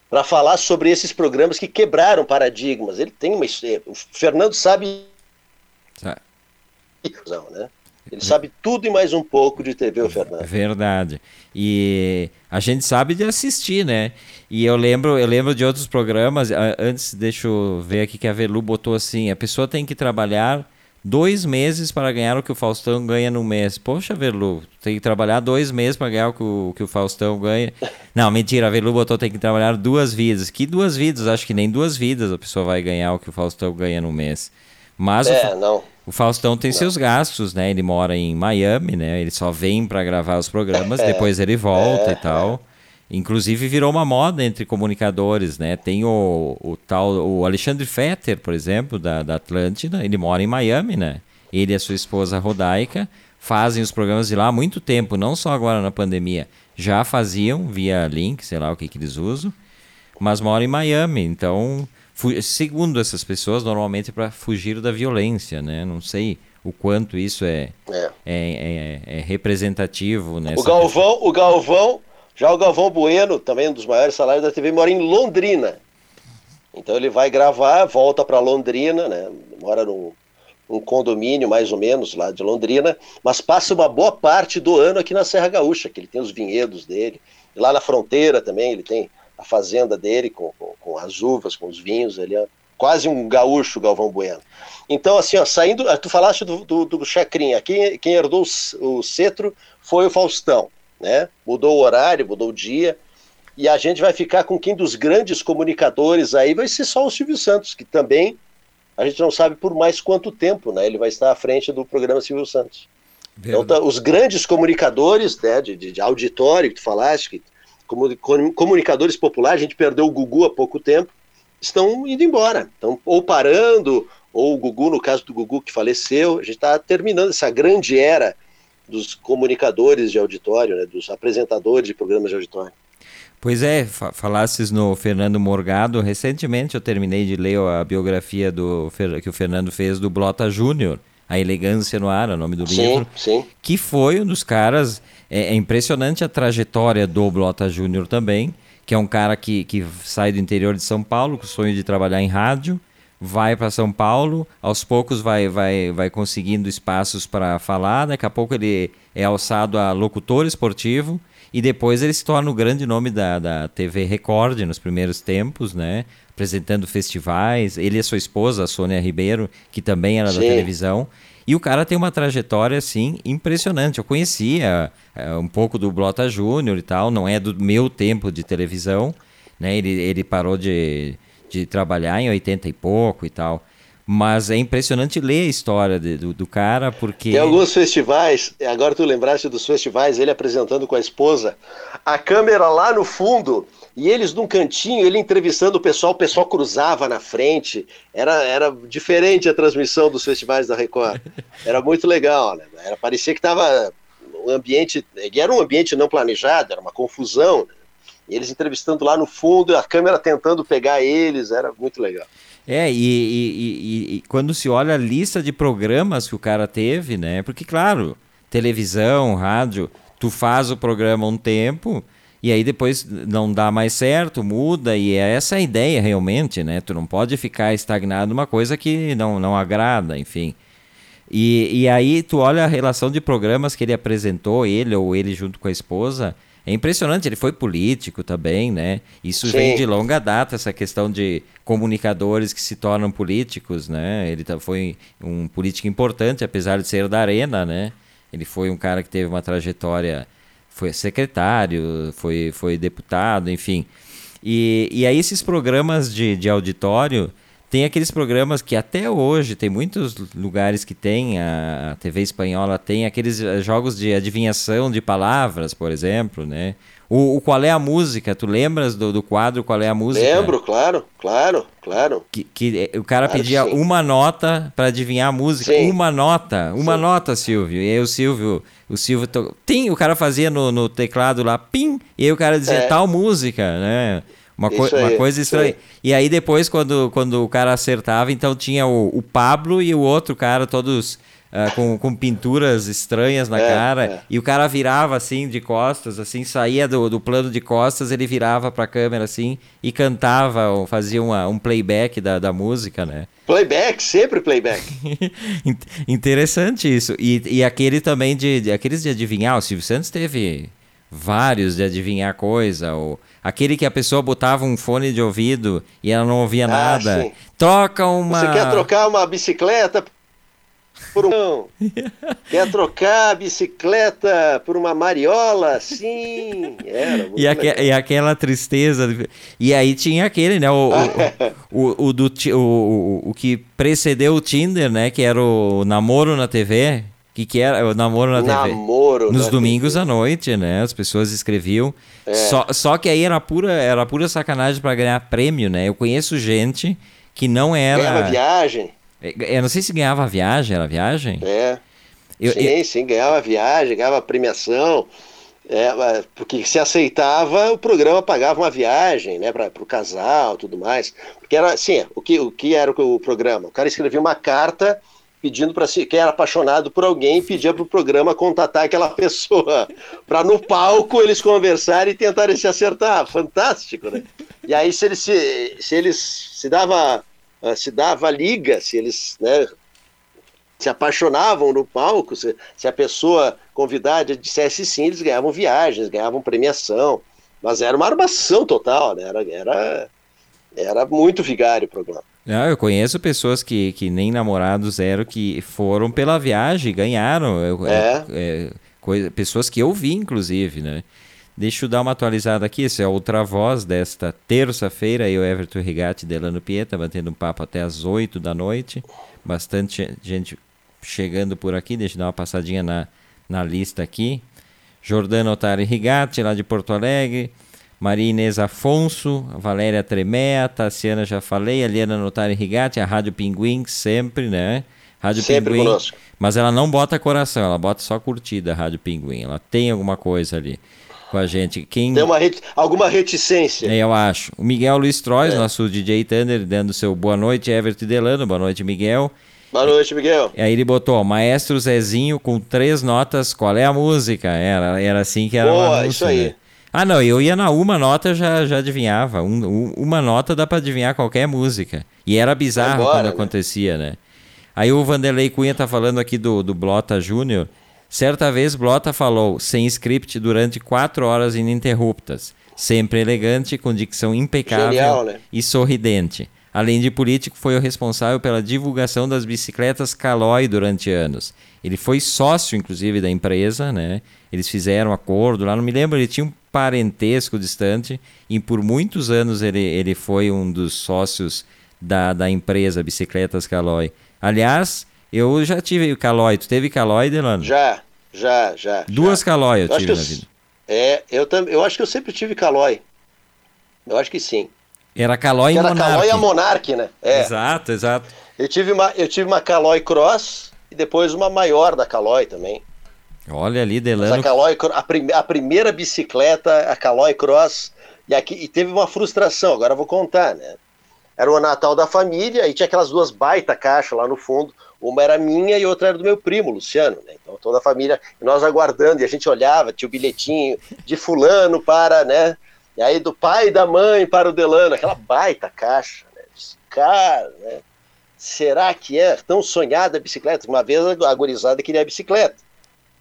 para falar sobre esses programas que quebraram paradigmas. Ele tem uma. O Fernando sabe. Tá. Né? Ele sabe tudo e mais um pouco de TV, o Fernando. Verdade. E a gente sabe de assistir, né? E eu lembro, eu lembro de outros programas. Antes, deixa eu ver aqui que a Velu botou assim: a pessoa tem que trabalhar dois meses para ganhar o que o Faustão ganha no mês. Poxa, Velu, tem que trabalhar dois meses para ganhar o que o, que o Faustão ganha. Não, mentira, a Velu botou tem que trabalhar duas vidas. Que duas vidas? Acho que nem duas vidas a pessoa vai ganhar o que o Faustão ganha no mês. Mas é, o, não. O Faustão tem não. seus gastos, né? Ele mora em Miami, né? Ele só vem para gravar os programas, é, depois ele volta é, e tal. Inclusive virou uma moda entre comunicadores, né? Tem o, o tal, o Alexandre Fetter, por exemplo, da, da Atlântida, ele mora em Miami, né? Ele e a sua esposa Rodaica fazem os programas de lá há muito tempo, não só agora na pandemia. Já faziam via link, sei lá o que, que eles usam, mas moram em Miami. Então, segundo essas pessoas, normalmente para fugir da violência, né? Não sei o quanto isso é, é. é, é, é representativo. O Galvão, o Galvão, já o Galvão Bueno, também um dos maiores salários da TV, mora em Londrina. Então ele vai gravar, volta para Londrina, né? Mora num, um condomínio mais ou menos lá de Londrina, mas passa uma boa parte do ano aqui na Serra Gaúcha, que ele tem os vinhedos dele. E lá na fronteira também ele tem a fazenda dele com, com, com as uvas, com os vinhos. Ele é quase um gaúcho, Galvão Bueno. Então, assim, ó, saindo. Ah, tu falaste do, do, do Chacrinha. Quem, quem herdou o, o cetro foi o Faustão. Né? Mudou o horário, mudou o dia. E a gente vai ficar com quem dos grandes comunicadores aí vai ser só o Silvio Santos, que também a gente não sabe por mais quanto tempo, né? Ele vai estar à frente do programa Silvio Santos. Então, tá, os grandes comunicadores né, de, de, de, auditório que tu falaste, que, comunicadores populares, a gente perdeu o Gugu há pouco tempo, estão indo embora. Estão ou parando, ou o Gugu, no caso do Gugu que faleceu, a gente está terminando essa grande era dos comunicadores de auditório, né, dos apresentadores de programas de auditório. Pois é, falasses no Fernando Morgado. Recentemente eu terminei de ler a biografia do que o Fernando fez do Blota Júnior, A Elegância no Ar, é o nome do sim, livro. Sim. Que foi um dos caras. É, é impressionante a trajetória do Blota Júnior também, que é um cara que, que sai do interior de São Paulo com o sonho de trabalhar em rádio, vai para São Paulo, aos poucos vai, vai, vai conseguindo espaços para falar, daqui a pouco ele é alçado a locutor esportivo e depois ele se torna o grande nome da, da TV Record nos primeiros tempos, né? Apresentando festivais. Ele e sua esposa, a Sônia Ribeiro, que também era Sim. da televisão. E o cara tem uma trajetória, assim, impressionante. Eu conhecia é, um pouco do Blota Júnior e tal, não é do meu tempo de televisão, né? Ele, ele parou de, de trabalhar em 80 e pouco e tal. Mas é impressionante ler a história de, do, do, cara, porque. Tem alguns festivais, agora tu lembraste dos festivais, ele apresentando com a esposa, a câmera lá no fundo, e eles num cantinho, ele entrevistando o pessoal, o pessoal cruzava na frente. Era, era diferente a transmissão dos festivais da Record. Era muito legal, né? Era, parecia que estava um ambiente. Era um ambiente não planejado, era uma confusão. Né? E eles entrevistando lá no fundo, a câmera tentando pegar eles, era muito legal. É, e, e, e, e, quando se olha a lista de programas que o cara teve, né? Porque, claro, televisão, rádio, tu faz o programa um tempo e aí depois não dá mais certo, muda, e é essa a ideia realmente, né? Tu não pode ficar estagnado numa coisa que não, não agrada, enfim. E, e aí tu olha a relação de programas que ele apresentou, ele ou ele junto com a esposa, é impressionante, ele foi político também, né? Isso Sim. vem de longa data, essa questão de comunicadores que se tornam políticos, né? Ele foi um político importante, apesar de ser da Arena, né? Ele foi um cara que teve uma trajetória, foi secretário, foi, foi deputado, enfim. E, e aí esses programas de, de auditório tem aqueles programas que até hoje tem muitos lugares que tem a TV espanhola tem aqueles eh, jogos de adivinhação de palavras, por exemplo, né? O, o qual é a música? Tu lembras do, do quadro Qual é a música? Lembro, claro, claro, claro. Que, que eh, o cara claro pedia uma nota para adivinhar a música, sim. uma nota, uma sim. nota, Silvio. E aí o Silvio, o Silvio, to... Tim, o cara fazia no, no teclado lá, pim, e aí o cara dizia é. tal música, né? Uma, co aí, uma coisa estranha. E aí depois, quando, quando o cara acertava, então tinha o, o Pablo e o outro cara, todos uh, com, com pinturas estranhas na é, cara. É. E o cara virava assim, de costas, assim, saía do, do plano de costas, ele virava pra câmera assim e cantava, ou fazia uma, um playback da, da música, né? Playback, sempre playback. Interessante isso. E, e aquele também de, de. Aqueles de adivinhar, o Silvio Santos teve vários de adivinhar coisa, ou aquele que a pessoa botava um fone de ouvido e ela não ouvia ah, nada. Sim. Troca uma. Você quer trocar uma bicicleta? por um. Quer trocar a bicicleta por uma mariola? Sim. Era e, aque, e, aquela tristeza. E aí tinha aquele, né? O, o, o, o, do, o, o que precedeu o Tinder, né? Que era o namoro na TV. Que, que era o namoro na TV? Namoro Nos domingos TV. à noite, né? As pessoas escreviam. É. Só, só que aí era pura, era pura sacanagem para ganhar prêmio, né? Eu conheço gente que não era. Ganhava viagem. É, eu não sei se ganhava viagem, era viagem? É. Eu, sim, eu... sim, ganhava viagem, ganhava premiação. É, porque se aceitava, o programa pagava uma viagem, né, para o casal, tudo mais. Porque era assim, o que, o que era o, o programa? O cara escrevia uma carta pedindo para si, quem era apaixonado por alguém, pedia para o programa contatar aquela pessoa, para no palco eles conversarem e tentarem se acertar. Fantástico, né? E aí se eles se, se eles se dava uh, se dava liga, se eles né, se apaixonavam no palco, se, se, a pessoa convidada dissesse sim, eles ganhavam viagens, ganhavam premiação, mas era uma armação total, né? era, era, era muito vigário o programa. Não, eu conheço pessoas que, que nem namorados eram, que foram pela viagem, ganharam. Eu, é. É, é, coisa, pessoas que eu vi, inclusive, né? Deixa eu dar uma atualizada aqui. Essa é a outra voz desta terça-feira. Eu, Everton Rigatti, Delano Pieta, batendo um papo até às 8 da noite. Bastante gente chegando por aqui. Deixa eu dar uma passadinha na, na lista aqui. Jordano Otari Rigatti, lá de Porto Alegre. Maria Inês Afonso, Valéria Tremea, Tassiana já falei, a Liana Notari Rigatti, a Rádio Pinguim, sempre, né? Rádio sempre Pinguim. Conosco. Mas ela não bota coração, ela bota só curtida, a Rádio Pinguim. Ela tem alguma coisa ali com a gente. Quem... Tem uma reti... alguma reticência. É, eu acho. O Miguel Luiz Trois, é. nosso DJ Thunder, dando seu boa noite, Everton Delano, boa noite, Miguel. Boa noite, Miguel. E aí ele botou, Maestro Zezinho com três notas, qual é a música? Era, era assim que era Boa, isso aí. Né? Ah, não, eu ia na uma nota já já adivinhava. Um, uma nota dá para adivinhar qualquer música. E era bizarro Agora, quando né? acontecia, né? Aí o Vanderlei Cunha tá falando aqui do, do Blota Júnior. Certa vez, Blota falou sem script durante quatro horas ininterruptas, sempre elegante, com dicção impecável Genial, né? e sorridente. Além de político, foi o responsável pela divulgação das bicicletas Caloi durante anos. Ele foi sócio, inclusive, da empresa, né? Eles fizeram acordo lá, não me lembro, ele tinha um parentesco distante e por muitos anos ele, ele foi um dos sócios da, da empresa Bicicletas Caloi. Aliás, eu já tive Calói. Tu teve Calói, Delano? Já, já, já. Duas já. Calói eu, eu tive na eu, vida. É, eu, também. eu acho que eu sempre tive Calói. Eu acho que sim. Era Calói e Era Calói e a Monark, né? É. Exato, exato. Eu tive uma, eu tive uma Calói Cross e depois uma maior da Calói também. Olha ali, Delano. Mas a, Calói, a, prim, a primeira bicicleta, a Calói Cross, e, aqui, e teve uma frustração, agora eu vou contar, né? Era o Natal da família e tinha aquelas duas baita caixas lá no fundo. Uma era minha e outra era do meu primo, Luciano. Né? Então toda a família, nós aguardando, e a gente olhava, tinha o bilhetinho de fulano para, né? E aí do pai e da mãe para o Delano, aquela baita caixa, né? Cara, né? Será que é tão sonhada a bicicleta? Uma vez a gurizada queria a bicicleta.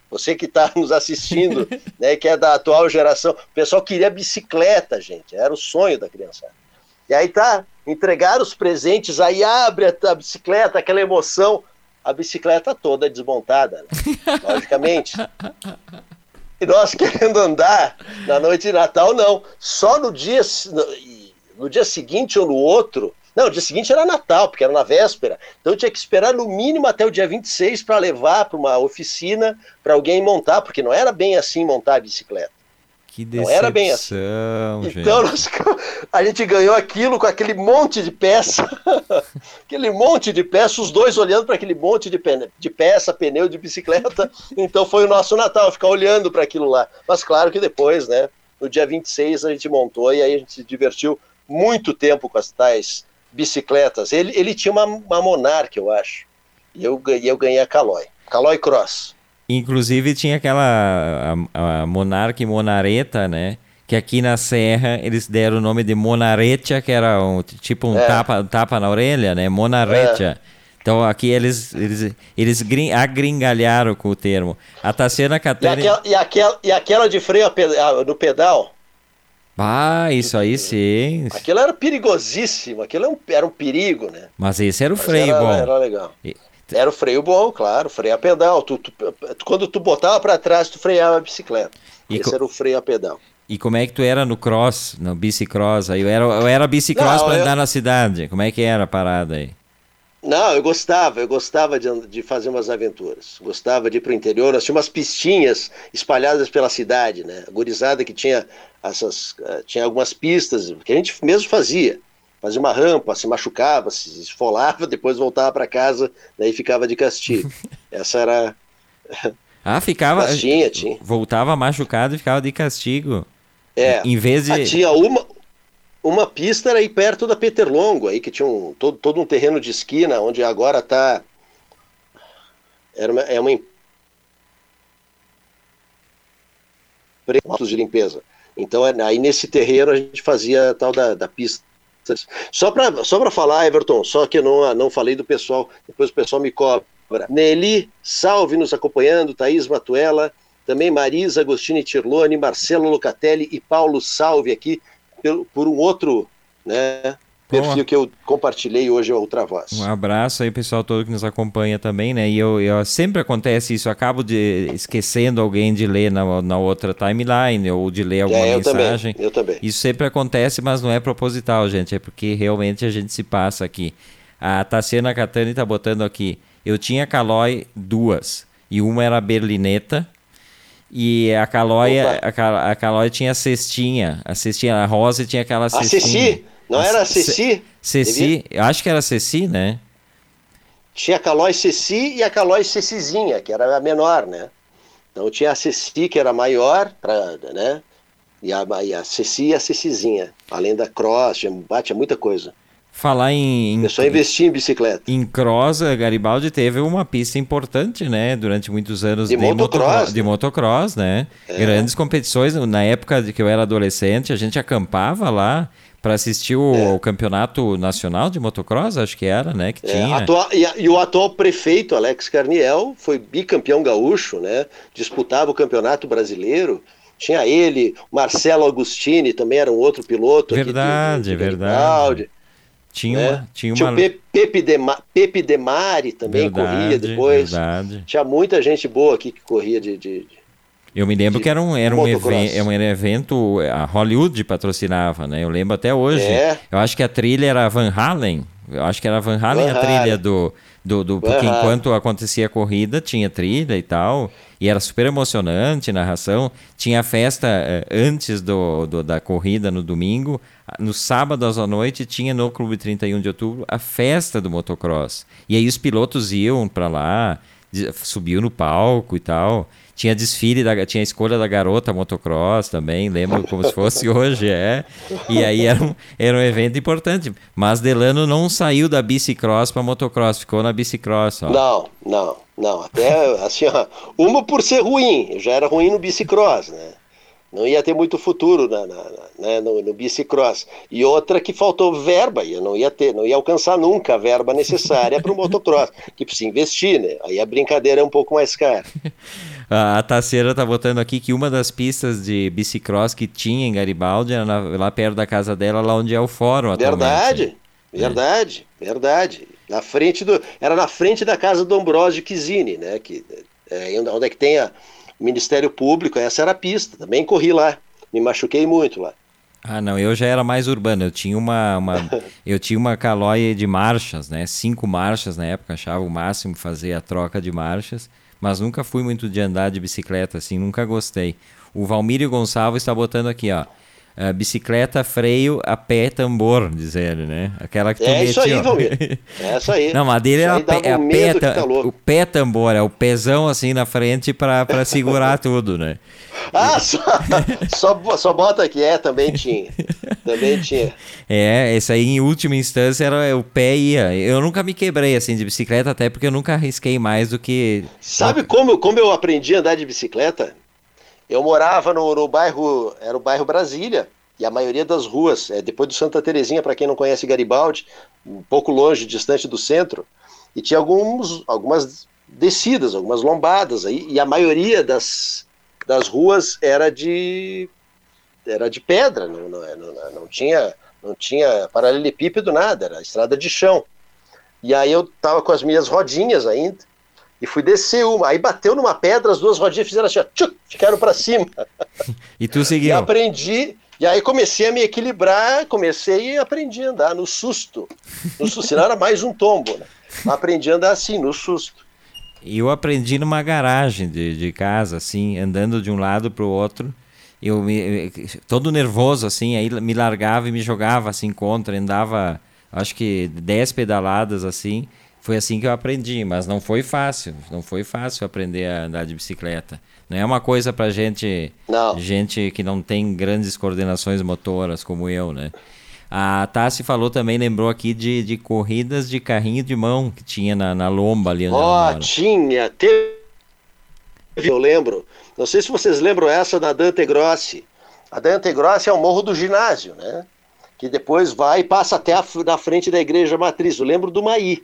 Você que está nos assistindo, né, que é da atual geração, o pessoal queria bicicleta, gente. Era o sonho da criança. E aí tá, entregar os presentes, aí abre a, bicicleta, aquela emoção, a bicicleta toda desmontada, né? logicamente. E nós querendo andar na noite de Natal, não. Só no dia, no, no dia seguinte ou no outro. Não, o dia seguinte era Natal, porque era na véspera. Então eu tinha que esperar no mínimo até o dia 26 para levar para uma oficina para alguém montar, porque não era bem assim montar a bicicleta. Que decepção, Não era bem assim. Gente. Então nós, a gente ganhou aquilo com aquele monte de peça, aquele monte de peça, os dois olhando para aquele monte de, de peça, pneu de bicicleta. Então foi o nosso Natal, ficar olhando para aquilo lá. Mas claro que depois, né, no dia 26 a gente montou e aí a gente se divertiu muito tempo com as tais bicicletas. Ele, ele tinha uma, uma Monarch, eu acho. E eu, eu ganhei a Caloi. Caloi Cross. Inclusive tinha aquela a, a Monarca e Monareta, né? Que aqui na Serra eles deram o nome de Monaretia, que era um, tipo um é. tapa, tapa na orelha, né? Monaretia. É. Então aqui eles, eles, eles gring, agringalharam com o termo. A Tassiana Catarina... E aquela, e aquela, e aquela de freio no pedal? Ah, isso aí sim. Aquilo era perigosíssimo, aquilo era um, era um perigo, né? Mas esse era o Mas freio, era, bom. Era legal. Era o freio bom, claro, freio a pedal. Tu, tu, quando tu botava para trás, tu freava a bicicleta. E Esse era o freio a pedal. E como é que tu era no cross, no bicicross? Aí eu era, eu era bicicross para andar eu... na cidade. Como é que era a parada aí? Não, eu gostava, eu gostava de, de fazer umas aventuras. Gostava de ir para o interior. Nós tínhamos umas pistinhas espalhadas pela cidade, né? A gurizada que tinha essas. Uh, tinha algumas pistas que a gente mesmo fazia. Fazia uma rampa, se machucava, se esfolava, depois voltava para casa, daí ficava de castigo. Essa era. Ah, ficava. Mas tinha, tinha. Voltava machucado e ficava de castigo. É. Em vez de. Ah, tinha uma, uma pista era aí perto da Peterlongo, aí que tinha um, todo, todo um terreno de esquina, onde agora está era uma, é uma empresa de limpeza. Então é, aí nesse terreno a gente fazia tal da, da pista. Só para só falar, Everton, só que eu não, não falei do pessoal, depois o pessoal me cobra. Nelly, salve nos acompanhando, Thaís Matuela, também Marisa Agostini Tirlone, Marcelo Locatelli e Paulo Salve aqui por, por um outro né, perfil que eu compartilhei hoje a outra voz. Um abraço aí, pessoal todo que nos acompanha também, né? E eu, eu sempre acontece isso, eu acabo de esquecendo alguém de ler na, na outra timeline ou de ler alguma é, eu mensagem. Também, eu também. Isso sempre acontece, mas não é proposital, gente. É porque realmente a gente se passa aqui. A Tassiana Catani tá botando aqui. Eu tinha Calói duas. E uma era berlineta e a Calói, a, a Calói tinha a cestinha. A cestinha, a Rosa tinha aquela cestinha. A Ceci? Não a era a Ceci? Ceci, eu acho que era a Ceci, né? Tinha a Calói Ceci e a Calói Cecizinha, que era a menor, né? Então tinha a Ceci, que era maior, pra, né? E a, e a Ceci e a Cecizinha. Além da Cross, tinha, tinha muita coisa. Falar em. Eu só investi em bicicleta. Em cross, Garibaldi teve uma pista importante, né? Durante muitos anos de, de motocross. Moto, de motocross, né? É. Grandes competições. Na época de que eu era adolescente, a gente acampava lá para assistir o, é. o, campeonato nacional de motocross, acho que era, né? Que é, tinha. Atual, e, e, o atual prefeito, Alex Carniel, foi bicampeão gaúcho, né? Disputava o campeonato brasileiro. Tinha ele, Marcelo Agostini, também era um outro piloto. Verdade, de, de verdade. Garibaldi. Tinha, né? uma, tinha, tinha uma... o Pepe, de, Pepe de Mari também verdade, corria depois. Verdade. Tinha muita gente boa aqui que corria de. de, de eu me lembro que era um, era, um evento, era um evento, a Hollywood patrocinava, né? Eu lembro até hoje. É. Eu acho que a trilha era Van Halen. Eu acho que era Van Halen Van a trilha Halen. do, do, do porque enquanto acontecia a corrida tinha trilha e tal e era super emocionante narração tinha festa eh, antes do, do, da corrida no domingo no sábado à noite tinha no Clube 31 de Outubro a festa do motocross e aí os pilotos iam para lá subiu no palco e tal tinha desfile, da, tinha a escolha da garota motocross também, lembro como se fosse hoje, é. E aí era um, era um evento importante. Mas Delano não saiu da bicicross para motocross, ficou na bicicross. Ó. Não, não, não. Até assim, ó, uma por ser ruim, já era ruim no bicicross, né? não ia ter muito futuro na, na, na, né, no, no bicicross. E outra que faltou verba, eu não ia ter, não ia alcançar nunca a verba necessária para o motocross, que precisa investir, né? Aí a brincadeira é um pouco mais cara. a Taceira tá botando aqui que uma das pistas de bicicross que tinha em Garibaldi era lá perto da casa dela, lá onde é o fórum Verdade, verdade, é. verdade. Na frente do, era na frente da casa do Ambrosio Chizini, né? Que, é, onde é que tem a Ministério Público, essa era a pista, também corri lá, me machuquei muito lá. Ah, não, eu já era mais urbano, eu tinha uma, uma eu tinha uma calóia de marchas, né, cinco marchas na época, achava o máximo fazer a troca de marchas, mas nunca fui muito de andar de bicicleta, assim, nunca gostei. O Valmírio Gonçalves está botando aqui, ó, Uh, bicicleta, freio, a pé, tambor, diz ele, né? Aquela que tu É isso aí, Valmir. É isso aí. Não, mas dele é, a pé, é a pé, tá o pé tambor, é o pezão assim na frente para segurar tudo, né? Ah, só, só, só bota aqui, é, também tinha. Também tinha. É, esse aí em última instância era o pé ia. Eu nunca me quebrei assim de bicicleta, até porque eu nunca arrisquei mais do que. Sabe como, como eu aprendi a andar de bicicleta? Eu morava no, no bairro, era o bairro Brasília, e a maioria das ruas, é, depois do Santa Terezinha, para quem não conhece Garibaldi, um pouco longe, distante do centro, e tinha alguns, algumas descidas, algumas lombadas aí, e a maioria das, das ruas era de era de pedra, não, não, não, não tinha não tinha paralelepípedo nada, era estrada de chão. E aí eu tava com as minhas rodinhas ainda e fui descer uma. Aí bateu numa pedra, as duas rodinhas fizeram assim, ó, tchuc, ficaram para cima. E tu seguiu? E aprendi. E aí comecei a me equilibrar, comecei e aprendi a andar no susto. No susto, senão era mais um tombo, né? Aprendi a andar assim, no susto. Eu aprendi numa garagem de, de casa, assim, andando de um lado para o outro. Eu me, todo nervoso, assim, aí me largava e me jogava assim contra, andava, acho que 10 pedaladas assim. Foi assim que eu aprendi, mas não foi fácil. Não foi fácil aprender a andar de bicicleta. Não é uma coisa para gente, não. gente que não tem grandes coordenações motoras como eu, né? A Tassi falou também, lembrou aqui de, de corridas de carrinho de mão que tinha na, na lomba ali. Ó, oh, tinha, teve, eu lembro. Não sei se vocês lembram essa da Dante Grossi. A Dante Grossi é o morro do ginásio, né? Que depois vai e passa até a, na frente da igreja matriz. Eu lembro do Maí.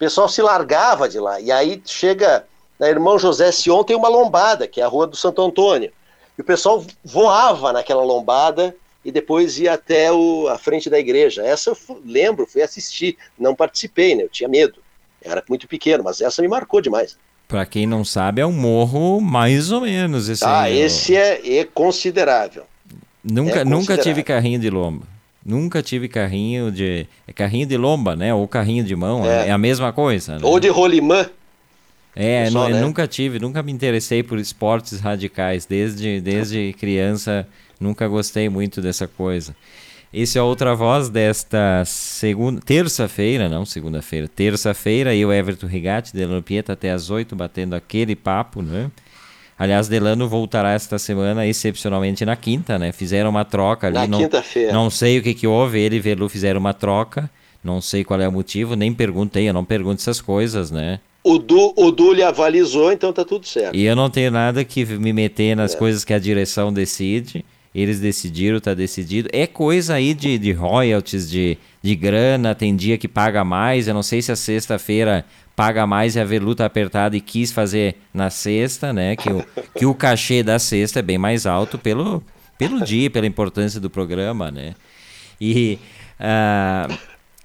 O pessoal se largava de lá. E aí chega na Irmão José Sion, tem uma lombada, que é a Rua do Santo Antônio. E o pessoal voava naquela lombada e depois ia até o, a frente da igreja. Essa eu lembro, fui assistir, não participei, né? Eu tinha medo. era muito pequeno, mas essa me marcou demais. Para quem não sabe, é um morro mais ou menos. Esse ah, aí, esse é, é, considerável. Nunca, é nunca tive carrinho de lomba. Nunca tive carrinho de. É carrinho de lomba, né? Ou carrinho de mão. É, é a mesma coisa. Né? Ou de rolimã. É, Pessoal, não, né? nunca tive, nunca me interessei por esportes radicais. Desde, desde criança Nunca gostei muito dessa coisa. Esse é outra voz desta segunda, terça-feira, não segunda-feira, terça-feira, e o Everton Rigatti, Delano Pieta, até às oito, batendo aquele papo, né? Aliás, Delano voltará esta semana, excepcionalmente na quinta, né? Fizeram uma troca ali. Na quinta-feira. Não sei o que, que houve, ele e Velu fizeram uma troca, não sei qual é o motivo, nem perguntei, eu não pergunto essas coisas, né? O Du, o du lhe avalizou, então tá tudo certo. E eu não tenho nada que me meter nas é. coisas que a direção decide. Eles decidiram, tá decidido. É coisa aí de, de royalties, de, de grana, tem dia que paga mais. Eu não sei se a sexta-feira paga mais e a Velu tá apertada e quis fazer na sexta, né? Que o, que o cachê da sexta é bem mais alto pelo, pelo dia, pela importância do programa, né? E uh,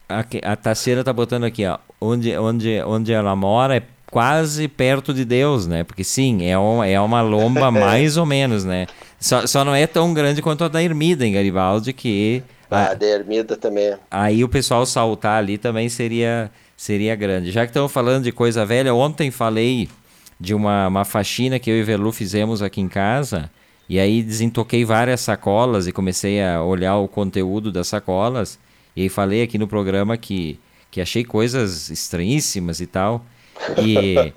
a, a Tassiana tá botando aqui, ó. Onde, onde, onde ela mora é quase perto de Deus, né? Porque sim, é, um, é uma lomba mais ou menos, né? Só, só não é tão grande quanto a da Ermida em Garibaldi, que. Ah, a da Ermida também. É. Aí o pessoal saltar ali também seria, seria grande. Já que estamos falando de coisa velha, ontem falei de uma, uma faxina que eu e Velu fizemos aqui em casa. E aí desentoquei várias sacolas e comecei a olhar o conteúdo das sacolas. E aí falei aqui no programa que, que achei coisas estranhíssimas e tal. E,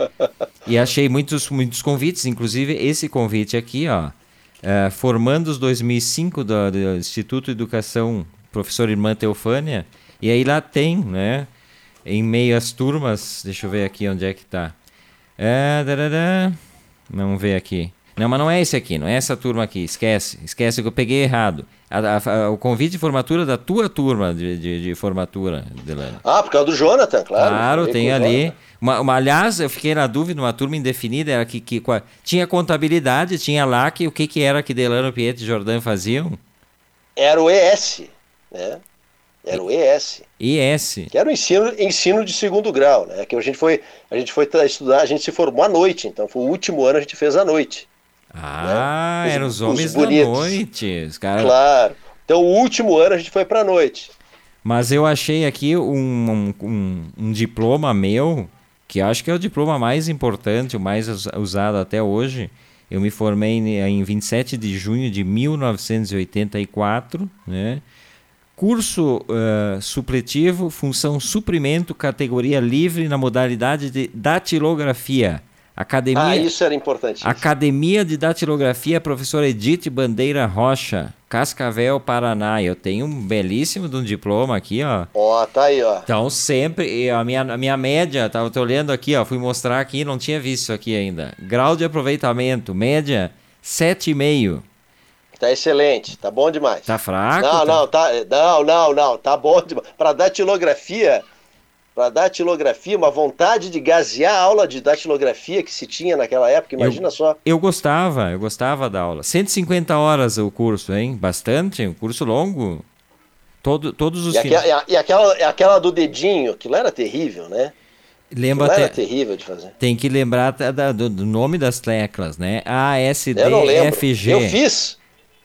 e achei muitos, muitos convites, inclusive esse convite aqui, ó. Uh, formandos 2005 do, do, Instituto de Educação Professor Irmã Teofânia, e aí lá tem, né, em meio às turmas, deixa eu ver aqui onde é que tá. É, darará, vamos ver aqui. Não, mas não é esse aqui, não é essa turma aqui, esquece, esquece que eu peguei errado. A, a, a, o convite de formatura da tua turma de, de, de formatura, Delane. Ah, por causa do Jonathan, claro. Claro, tem ali. Uma, uma, aliás, eu fiquei na dúvida, uma turma indefinida, era que, que, tinha contabilidade, tinha lá que o que, que era que Delano, Pietro e Jordan faziam? Era o ES, né? Era o ES. ES. Que era o ensino, ensino de segundo grau, né? Que a gente foi, a gente foi estudar, a gente se formou à noite, então foi o último ano a gente fez à noite. Ah, né? eram os, homens os da noite. Os cara... Claro. Então o último ano a gente foi para noite. Mas eu achei aqui um, um, um diploma meu que acho que é o diploma mais importante, o mais usado até hoje. Eu me formei em 27 de junho de 1984, né? Curso uh, supletivo, função suprimento, categoria livre na modalidade de datilografia. Academia, ah, isso era importante. Academia de Datilografia, professor Edith Bandeira Rocha, Cascavel, Paraná. Eu tenho um belíssimo de um diploma aqui, ó. Ó, tá aí, ó. Então, sempre, a minha, a minha média, tava tô olhando aqui, ó, fui mostrar aqui, não tinha visto isso aqui ainda. Grau de aproveitamento, média, 7,5. Tá excelente, tá bom demais. Tá fraco? Não, tá... não, tá, não, não, não, tá bom demais. Para datilografia, para datilografia, uma vontade de gasear a aula de datilografia que se tinha naquela época, imagina eu, só. Eu gostava, eu gostava da aula. 150 horas o curso, hein? Bastante, um curso longo. Todo, todos os e, aquela, e aquela, aquela do dedinho, aquilo era terrível, né? Lembra até, era terrível de fazer. Tem que lembrar da, do, do, nome das teclas, né? A, S, D, F, G. Eu fiz.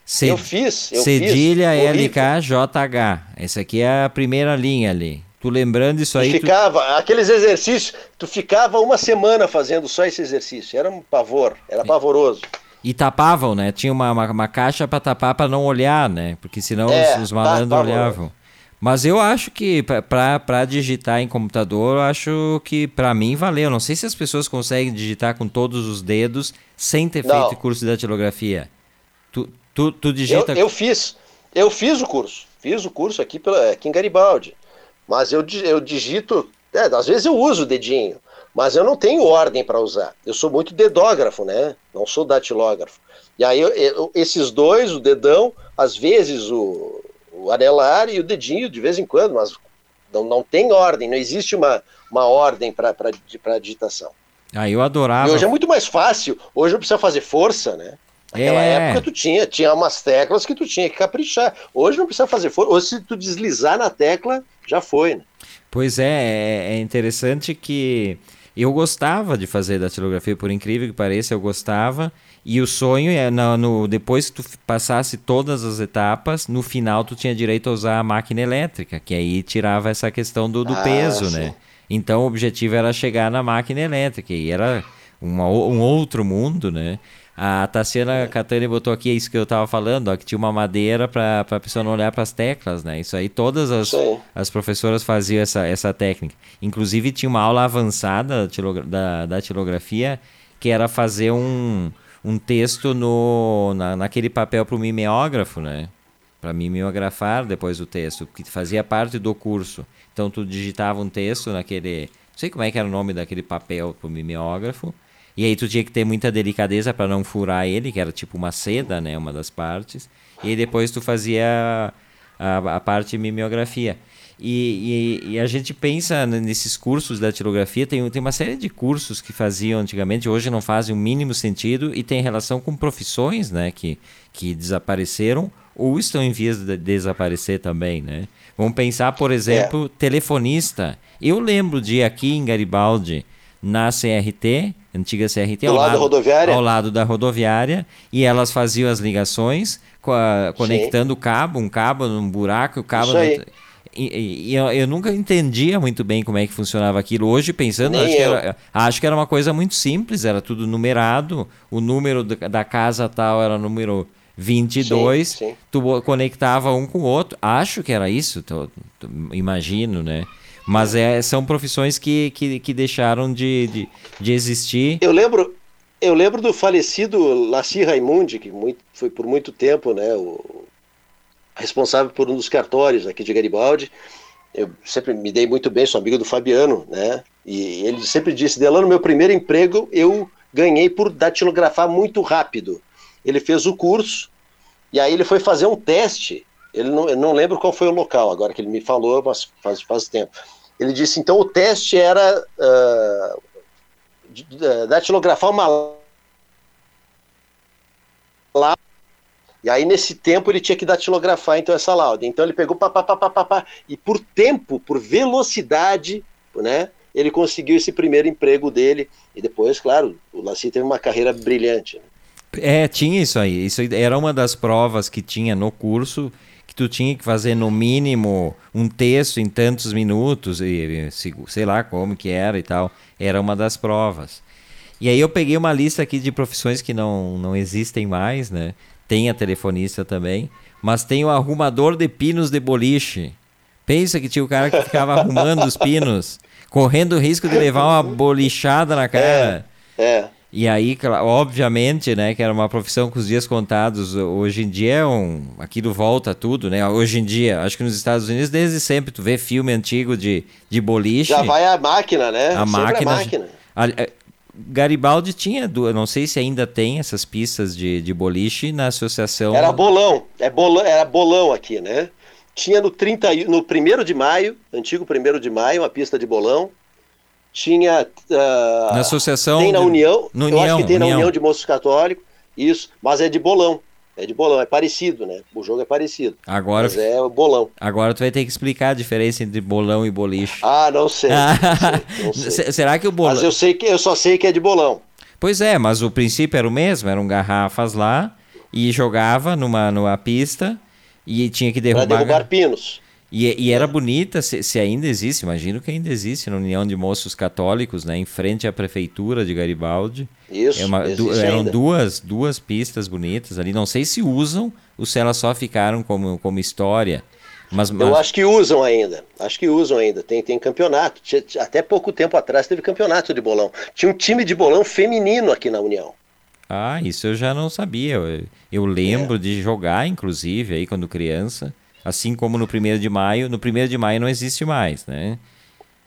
C, eu fiz. Eu cedilha fiz. L, K, J, H. Essa aqui é a primeira linha ali. Tu lembrando isso aí. Tu ficava, tu... aqueles exercícios, tu ficava uma semana fazendo só esse exercício. Era um pavor, era pavoroso. E tapavam, né? Tinha uma, uma, uma caixa para tapar para não olhar, né? Porque senão é, os, os malandros olhavam. Mas eu acho que para digitar em computador, eu acho que para mim valeu. Não sei se as pessoas conseguem digitar com todos os dedos sem ter não. feito curso de datilografia. Tu, tu, tu digita. Eu, eu, fiz. Eu fiz o curso. Fiz o curso aqui, pela, aqui em Garibaldi. Mas eu, eu digito. É, às vezes eu uso o dedinho. Mas eu não tenho ordem para usar. Eu sou muito dedógrafo, né? Não sou datilógrafo. E aí eu, eu, esses dois, o dedão, às vezes o o anelar e o dedinho de vez em quando, mas não, não tem ordem, não existe uma, uma ordem para digitação. Ah, eu adorava. E hoje é muito mais fácil, hoje não precisa fazer força, né? Naquela é. época tu tinha, tinha umas teclas que tu tinha que caprichar. Hoje não precisa fazer força, hoje se tu deslizar na tecla, já foi, né? Pois é, é, é interessante que eu gostava de fazer datilografia, por incrível que pareça, eu gostava. E o sonho é, no, no, depois que tu passasse todas as etapas, no final tu tinha direito a usar a máquina elétrica, que aí tirava essa questão do, do ah, peso, sim. né? Então o objetivo era chegar na máquina elétrica, e era uma, um outro mundo, né? A Tassiana Catani botou aqui isso que eu estava falando, ó, que tinha uma madeira para a pessoa não olhar para as teclas, né? Isso aí todas as, as professoras faziam essa, essa técnica. Inclusive tinha uma aula avançada da, da tilografia que era fazer um, um texto no, na, naquele papel para o mimeógrafo, né? Para mimeografar depois o texto, que fazia parte do curso. Então tu digitava um texto naquele, não sei como é que era o nome daquele papel para o mimeógrafo, e aí tu tinha que ter muita delicadeza para não furar ele, que era tipo uma seda, né, uma das partes. E depois tu fazia a, a parte de mimeografia. E, e, e, a gente pensa nesses cursos da datilografia, tem, tem uma série de cursos que faziam antigamente, hoje não fazem o mínimo sentido e tem relação com profissões né, que, que desapareceram ou estão em vias de desaparecer também. Né? Vamos pensar, por exemplo, é. telefonista. Eu lembro de aqui em Garibaldi, na CRT, antiga CRT, ao lado, lado ao lado da rodoviária, e elas faziam as ligações, conectando o cabo, um cabo num buraco, o cabo. E, e eu, eu, nunca entendia muito bem como é que funcionava aquilo. Hoje, pensando, acho que, era, acho que, era, uma coisa muito simples, era tudo numerado, o número da casa tal era número 22, sim, sim. tu conectava um com o outro. Acho que era isso, tô, tô, imagino, né? Mas é, são profissões que, que, que deixaram de, de, de, existir. Eu lembro, eu lembro do falecido Laci Raimundi, que muito, foi por muito tempo né, o responsável por um dos cartórios aqui de Garibaldi. Eu sempre me dei muito bem, sou amigo do Fabiano, né? E ele sempre disse: Delano, meu primeiro emprego eu ganhei por datilografar muito rápido. Ele fez o curso e aí ele foi fazer um teste ele não, eu não lembro qual foi o local, agora que ele me falou, mas faz, faz tempo. Ele disse, então, o teste era uh, datilografar uma lauda. E aí, nesse tempo, ele tinha que datilografar, então, essa lauda. Então, ele pegou, pá, pá, pá, pá, pá, e por tempo, por velocidade, né, ele conseguiu esse primeiro emprego dele. E depois, claro, o Laci teve uma carreira brilhante. Né? É, tinha isso aí. Isso era uma das provas que tinha no curso que tu tinha que fazer no mínimo um texto em tantos minutos, e, sei lá como que era e tal. Era uma das provas. E aí eu peguei uma lista aqui de profissões que não, não existem mais, né? Tem a telefonista também, mas tem o arrumador de pinos de boliche. Pensa que tinha o cara que ficava arrumando os pinos, correndo o risco de levar uma bolichada na cara. É, é. E aí, obviamente, né, que era uma profissão com os dias contados. Hoje em dia é um. Aquilo volta tudo, né? Hoje em dia, acho que nos Estados Unidos, desde sempre, tu vê filme antigo de, de boliche. Já vai a máquina, né? A sempre máquina. A máquina. A, a, Garibaldi tinha, não sei se ainda tem essas pistas de, de boliche na associação. Era bolão, é bolão, era bolão aqui, né? Tinha no 30, no 1 de maio, antigo 1 de maio, uma pista de bolão tinha. Uh, na associação. Tem na de... União. No eu União, acho que tem União. na União de Moços Católicos, isso, mas é de bolão. É de bolão, é parecido, né? O jogo é parecido. Agora, mas é bolão. Agora tu vai ter que explicar a diferença entre bolão e boliche. Ah, não sei. não sei, não sei. Será que o bolão. Mas eu sei que eu só sei que é de bolão. Pois é, mas o princípio era o mesmo, eram garrafas lá e jogava numa, numa pista e tinha que derrubar. Pra derrubar pinos. E, e era bonita, se, se, ainda existe, imagino que ainda existe, na União de Moços Católicos, né, em frente à prefeitura de Garibaldi. Isso, é uma, du, Eram duas, duas pistas bonitas ali, não sei se usam ou se elas só ficaram como, como história. Mas, mas... Eu acho que usam ainda, acho que usam ainda, tem, tem campeonato, até pouco tempo atrás teve campeonato de bolão. Tinha um time de bolão feminino aqui na União. Ah, isso eu já não sabia, eu, eu lembro é. de jogar, inclusive, aí quando criança. Assim como no primeiro de maio, no primeiro de maio não existe mais, né?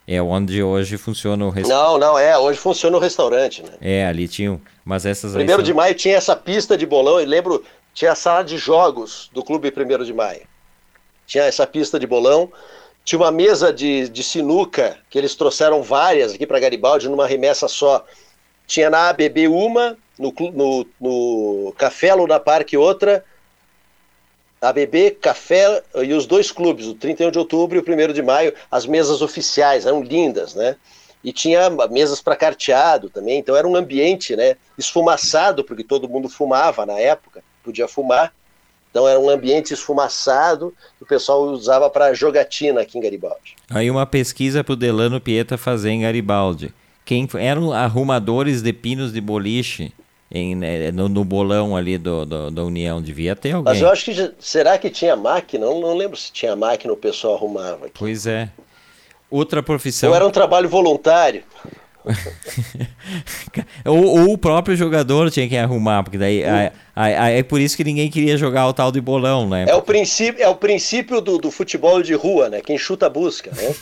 É onde hoje funciona o restaurante. Não, não, é, hoje funciona o restaurante, né? É, ali tinham, mas essas Primeiro são... de maio tinha essa pista de bolão, e lembro, tinha a sala de jogos do Clube Primeiro de Maio. Tinha essa pista de bolão, tinha uma mesa de, de sinuca, que eles trouxeram várias aqui para Garibaldi, numa remessa só. Tinha na ABB uma, no, no, no Café Luna Parque outra, ABB, Café e os dois clubes, o 31 de outubro e o 1 de maio, as mesas oficiais, eram lindas, né? E tinha mesas para carteado também, então era um ambiente, né, esfumaçado, porque todo mundo fumava na época, podia fumar. Então era um ambiente esfumaçado que o pessoal usava para jogatina aqui em Garibaldi. Aí uma pesquisa para o Delano Pieta fazer em Garibaldi. Quem eram arrumadores de pinos de boliche em, né, no, no, bolão ali do, do, da União. Devia ter alguém. Mas eu acho que. Será que tinha máquina? Não, não lembro se tinha máquina o pessoal arrumava. Aqui. Pois é. Outra profissão. Ou era um trabalho voluntário. ou, ou, o próprio jogador tinha que arrumar, porque daí hum. é por isso que ninguém queria jogar o tal de bolão, né? É o princípio, é o princípio do, do futebol de rua, né? Quem chuta busca, né?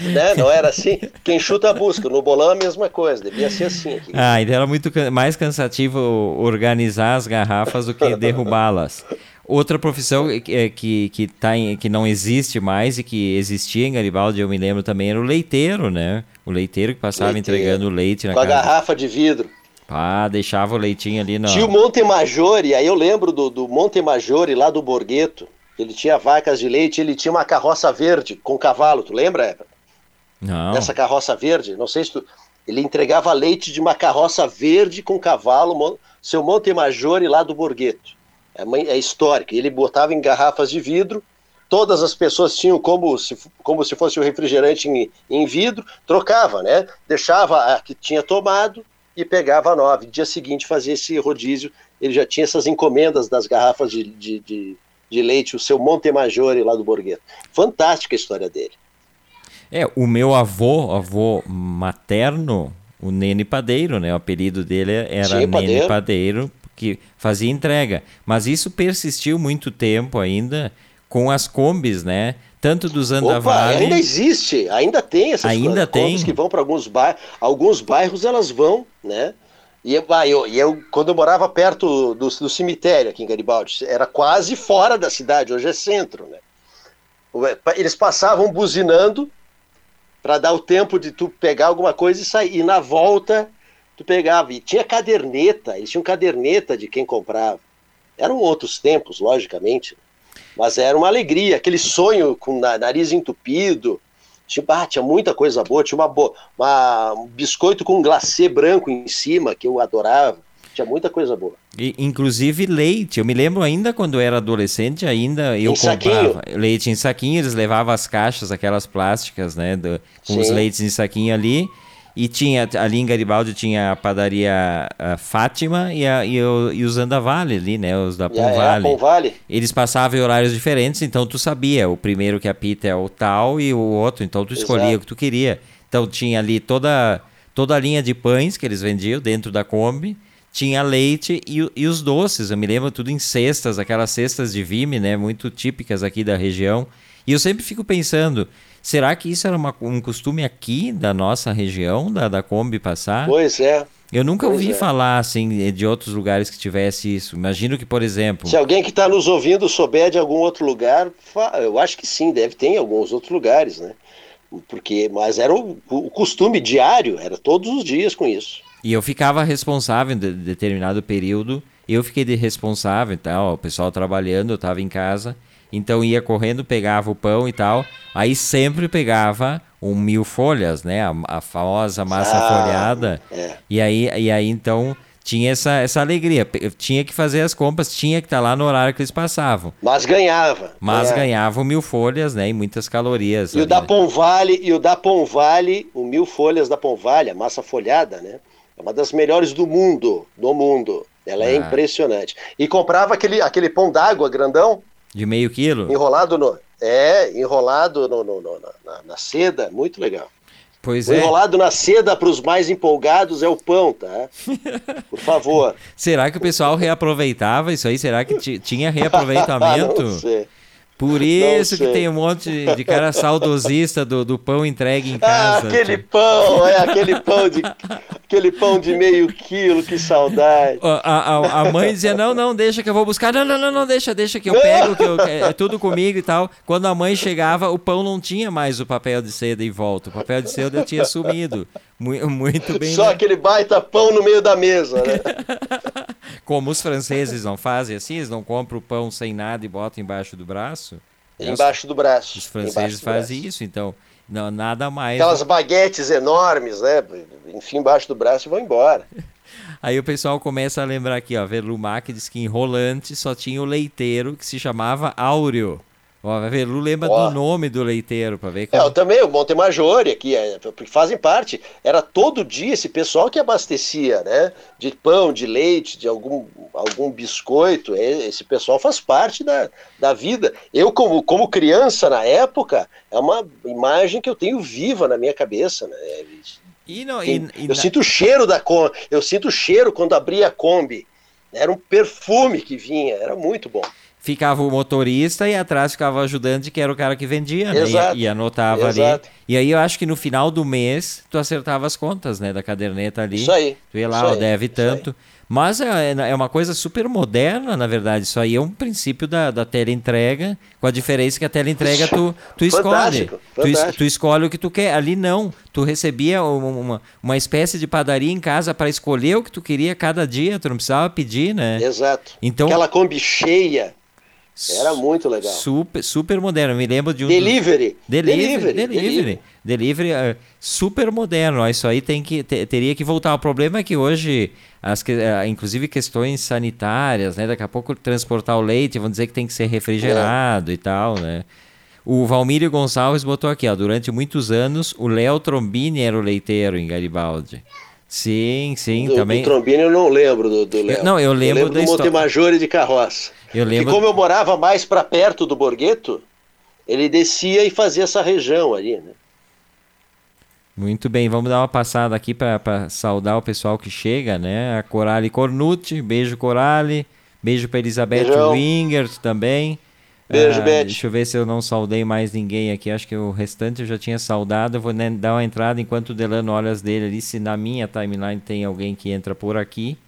né? Não era assim? Quem chuta busca. No bolão é a mesma coisa, devia ser assim. Aqui. Ah, então era muito mais cansativo organizar as garrafas do que derrubá-las. Outra profissão que, que, que, tá em, que não existe mais e que existia em Garibaldi, eu me lembro também, era o leiteiro, né? O leiteiro que passava leiteiro. entregando leite na Com casa. a garrafa de vidro. Ah, deixava o leitinho ali no... Tinha o Monte Majore, aí eu lembro do, do Monte Majore lá do Borgheto. Ele tinha vacas de leite, ele tinha uma carroça verde com cavalo, tu lembra, Everton? Não. Essa carroça verde, não sei se tu... Ele entregava leite de uma carroça verde com cavalo, seu Monte Majore lá do Borgheto é, é histórico. Ele botava em garrafas de vidro, todas as pessoas tinham como se, como se fosse o um refrigerante em, em, vidro, trocava, né? Deixava a que tinha tomado e pegava a nova. No dia seguinte fazia esse rodízio, ele já tinha essas encomendas das garrafas de, de, de, de leite, o seu Montemajore lá do Borgheto. Fantástica a história dele. É, o meu avô, avô materno, o Nene Padeiro, né? O apelido dele era Sim, Nene Padeiro. Padeiro, que fazia entrega. Mas isso persistiu muito tempo ainda com as combis, né? Tanto dos Andavale... ainda existe, ainda tem essas ainda combis tem. que vão para alguns bairros. Alguns bairros elas vão, né? E eu, eu, eu, quando eu morava perto do, do, cemitério aqui em Garibaldi, era quase fora da cidade, hoje é centro, né? Eles passavam buzinando para dar o tempo de tu pegar alguma coisa e sair. E na volta tu pegava, e tinha caderneta, eles tinham caderneta de quem comprava. Eram outros tempos, logicamente, mas era uma alegria, aquele sonho com o nariz entupido, tinha, ah, tinha muita coisa boa, tinha uma, boa, uma, um biscoito com glacê branco em cima, que eu adorava, tinha muita coisa boa. E, inclusive leite, eu me lembro ainda quando eu era adolescente, ainda eu em comprava saquinho. leite em saquinho, eles levavam as caixas, aquelas plásticas, né, do, com Sim. os leites em saquinho ali, e tinha, ali em Garibaldi tinha a padaria a Fátima e, a, e, o, e os Andavale ali, né? Os da Pão Vale. É. Eles passavam em horários diferentes, então tu sabia. O primeiro que apita é o tal e o outro, então tu escolhia Exato. o que tu queria. Então tinha ali toda, toda a linha de pães que eles vendiam dentro da Kombi. Tinha leite e, e os doces, eu me lembro tudo em cestas, aquelas cestas de vime, né? Muito típicas aqui da região. E eu sempre fico pensando, Será que isso era uma, um costume aqui da nossa região, da, da Kombi passar? Pois é. Eu nunca pois ouvi é. falar assim de outros lugares que tivesse isso. Imagino que, por exemplo. Se alguém que está nos ouvindo souber de algum outro lugar, eu acho que sim, deve ter em alguns outros lugares, né? Porque, mas era o, o costume diário, era todos os dias com isso. E eu ficava responsável em de determinado período. Eu fiquei de responsável e tal, o pessoal trabalhando, eu estava em casa. Então ia correndo, pegava o pão e tal. Aí sempre pegava um mil folhas, né? A, a famosa massa ah, folhada. É. E, aí, e aí então tinha essa, essa alegria. tinha que fazer as compras, tinha que estar tá lá no horário que eles passavam. Mas ganhava. Mas ganhava mil folhas, né? E muitas calorias. E ali, o da Pão Vale, e o da Pão Vale, o mil folhas da Pão Vale, a massa folhada, né? É uma das melhores do mundo, do mundo. Ela é ah. é impressionante. E comprava aquele, aquele pão d'água grandão. De meio quilo? Enrolado no. É, enrolado no, no, no na, na, seda, muito legal. Pois o é. enrolado na seda para os mais empolgados é o pão, tá? Por favor. Será que o pessoal reaproveitava isso aí? Será que tinha reaproveitamento? Não sei. Por isso que tem um monte de cara saudosista do, do pão entregue em ah, casa. Ah, aquele tipo. pão, é aquele pão de aquele pão de meio quilo, que saudade. A, a, a, mãe dizia: Não, não, deixa que eu vou buscar. Não, não, não, não deixa, deixa que eu pego, que eu, é tudo comigo e tal. Quando a mãe chegava, o pão não tinha mais o papel de seda em volta. O papel de seda tinha sumido. Muito, muito bem. Só né? aquele baita pão no meio da mesa, né? Como os franceses não fazem assim, eles não compram o pão sem nada e botam embaixo do braço. Embaixo do braço. Os franceses fazem braço. isso, então não, nada mais. Aquelas baguetes enormes, né? Enfim, embaixo do braço e vão embora. Aí o pessoal começa a lembrar aqui, ó. Verlumac diz que em Rolante só tinha o leiteiro que se chamava Áureo. Ó, vai ver, Lu lembra Ó. do nome do leiteiro para ver. Como... É, eu também, o Montemajore aqui, é, fazem parte. Era todo dia esse pessoal que abastecia, né? De pão, de leite, de algum, algum biscoito. É, esse pessoal faz parte da, da vida. Eu, como, como criança na época, é uma imagem que eu tenho viva na minha cabeça, né? E não, e, e, eu sinto o cheiro da Kombi. Eu sinto o cheiro quando abria a Kombi. Era um perfume que vinha, era muito bom ficava o motorista e atrás ficava o ajudante, que era o cara que vendia, né? E, e, anotava Exato. ali. E aí eu acho que no final do mês tu acertava as contas, né? Da caderneta ali. Isso aí. Tu ia lá, ó, deve tanto. Mas é, é uma coisa super moderna, na verdade. Isso aí é um princípio da, da entrega com a diferença que a teleentrega tu, tu escolhe. Fantástico, fantástico. Tu, tu, escolhe o que tu quer. Ali não. Tu recebia uma, uma espécie de padaria em casa para escolher o que tu queria cada dia. Tu não precisava pedir, né? Exato. Então, Aquela Kombi cheia era muito legal. Super, super moderno. me lembro de um. Delivery. Dos... Delivery. Delivery. Delivery. Delivery. Delivery uh, super moderno. Isso aí tem que, teria que voltar. O problema é que hoje, as, uh, inclusive questões sanitárias, né? Daqui a pouco transportar o leite, vão dizer que tem que ser refrigerado é. e tal, né? O Valmírio Gonçalves botou aqui, ó, durante muitos anos, o Léo Trombini era o leiteiro em Garibaldi. Sim, sim, do, também. Do Trombini eu não lembro do, do Léo. Não, eu lembro, eu lembro do Montemajore de carroça. Eu lembro... E como eu morava mais para perto do Borgheto, ele descia e fazia essa região ali, né? Muito bem, vamos dar uma passada aqui para saudar o pessoal que chega, né? A Corale Cornucci, beijo Corale, beijo para Elizabeth Beijão. Wingert também. Beijo, ah, Beth. Deixa eu ver se eu não saudei mais ninguém aqui. Acho que o restante eu já tinha saudado. Eu vou né, dar uma entrada enquanto o Delano olha as dele ali. Se na minha timeline tem alguém que entra por aqui,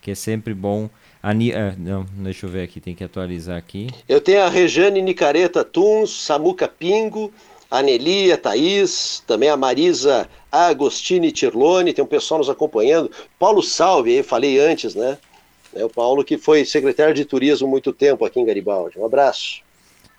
que é sempre bom Ani... Ah, não, deixa eu ver aqui, tem que atualizar aqui. Eu tenho a Rejane Nicareta Tuns, Samuca Pingo, a Nelia, Thaís, também a Marisa Agostini Tirlone, tem um pessoal nos acompanhando. Paulo Salve, eu falei antes, né? É o Paulo que foi secretário de turismo muito tempo aqui em Garibaldi. Um abraço.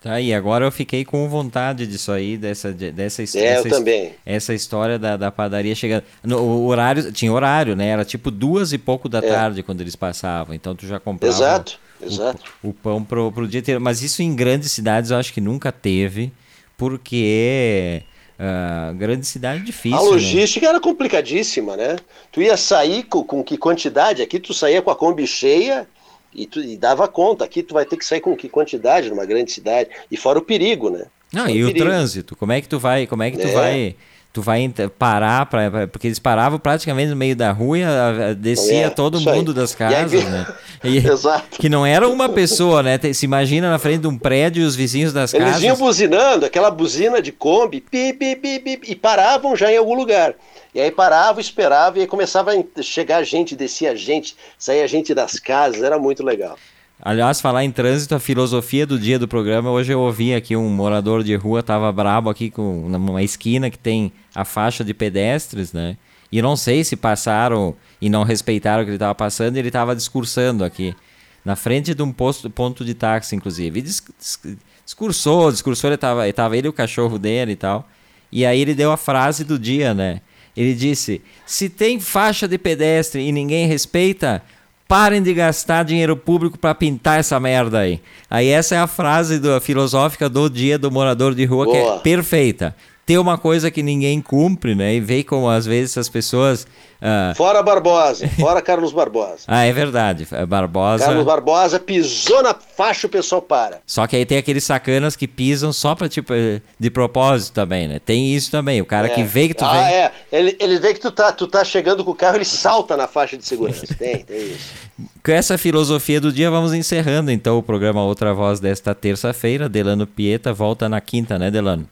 Tá aí, agora eu fiquei com vontade disso aí, dessa, dessa, é, essa, eu também. essa história da, da padaria chegando. No, o horário, tinha horário, né? Era tipo duas e pouco da é. tarde quando eles passavam. Então tu já comprava exato, o, exato. O, o, pão pro, pro dia inteiro. Mas isso em grandes cidades eu acho que nunca teve, porque. Uh, grande cidade é difícil. A né? logística né? era complicadíssima, né? Tu ia sair com, com que quantidade? Aqui tu saía com a Kombi cheia e, tu, e dava conta. Aqui tu vai ter que sair com que quantidade numa grande cidade? E fora o perigo, né? Não, e o, o trânsito? Como é que tu vai? Como é que tu é. vai? Tu vai parar para porque eles paravam praticamente no meio da rua, e descia é, todo mundo aí. das casas, aí, né? E, Exato. Que não era uma pessoa, né? Se imagina na frente de um prédio e os vizinhos das eles casas. Eles iam buzinando, aquela buzina de Kombi, pi, pi, pi, pi, e paravam já em algum lugar. E aí parava, esperava e aí começava a chegar gente, descia gente, saía gente das casas, era muito legal. Aliás, falar em trânsito, a filosofia do dia do programa, hoje eu ouvi aqui um morador de rua, tava brabo aqui com numa esquina que tem a faixa de pedestres, né? E não sei se passaram e não respeitaram o que ele estava passando, ele estava discursando aqui. Na frente de um posto, ponto de táxi, inclusive. E dis, dis, discursou, discursou, ele estava tava ele e o cachorro dele e tal. E aí ele deu a frase do dia, né? Ele disse: se tem faixa de pedestre e ninguém respeita, parem de gastar dinheiro público para pintar essa merda aí. Aí essa é a frase do, filosófica do dia do morador de rua Boa. que é perfeita ter uma coisa que ninguém cumpre, né? E ver como às vezes as pessoas. Uh... Fora Barbosa, fora Carlos Barbosa. ah, é verdade. É Barbosa. Carlos Barbosa pisou na faixa, o pessoal para. Só que aí tem aqueles sacanas que pisam só pra, tipo, de propósito também, né? Tem isso também. O cara é. que vê que tu ah, vem. Ah, é. Ele, ele vê que tu tá, tu tá chegando com o carro, ele salta na faixa de segurança. tem, tem isso. Com essa filosofia do dia, vamos encerrando então o programa Outra Voz desta terça-feira. Delano Pieta volta na quinta, né, Delano?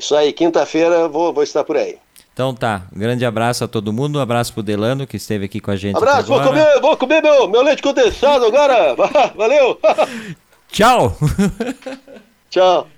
Isso aí, quinta-feira vou, vou estar por aí. Então tá, um grande abraço a todo mundo, um abraço pro Delano que esteve aqui com a gente. Abraço, vou comer, vou comer meu, meu leite condensado agora. Valeu. Tchau. Tchau.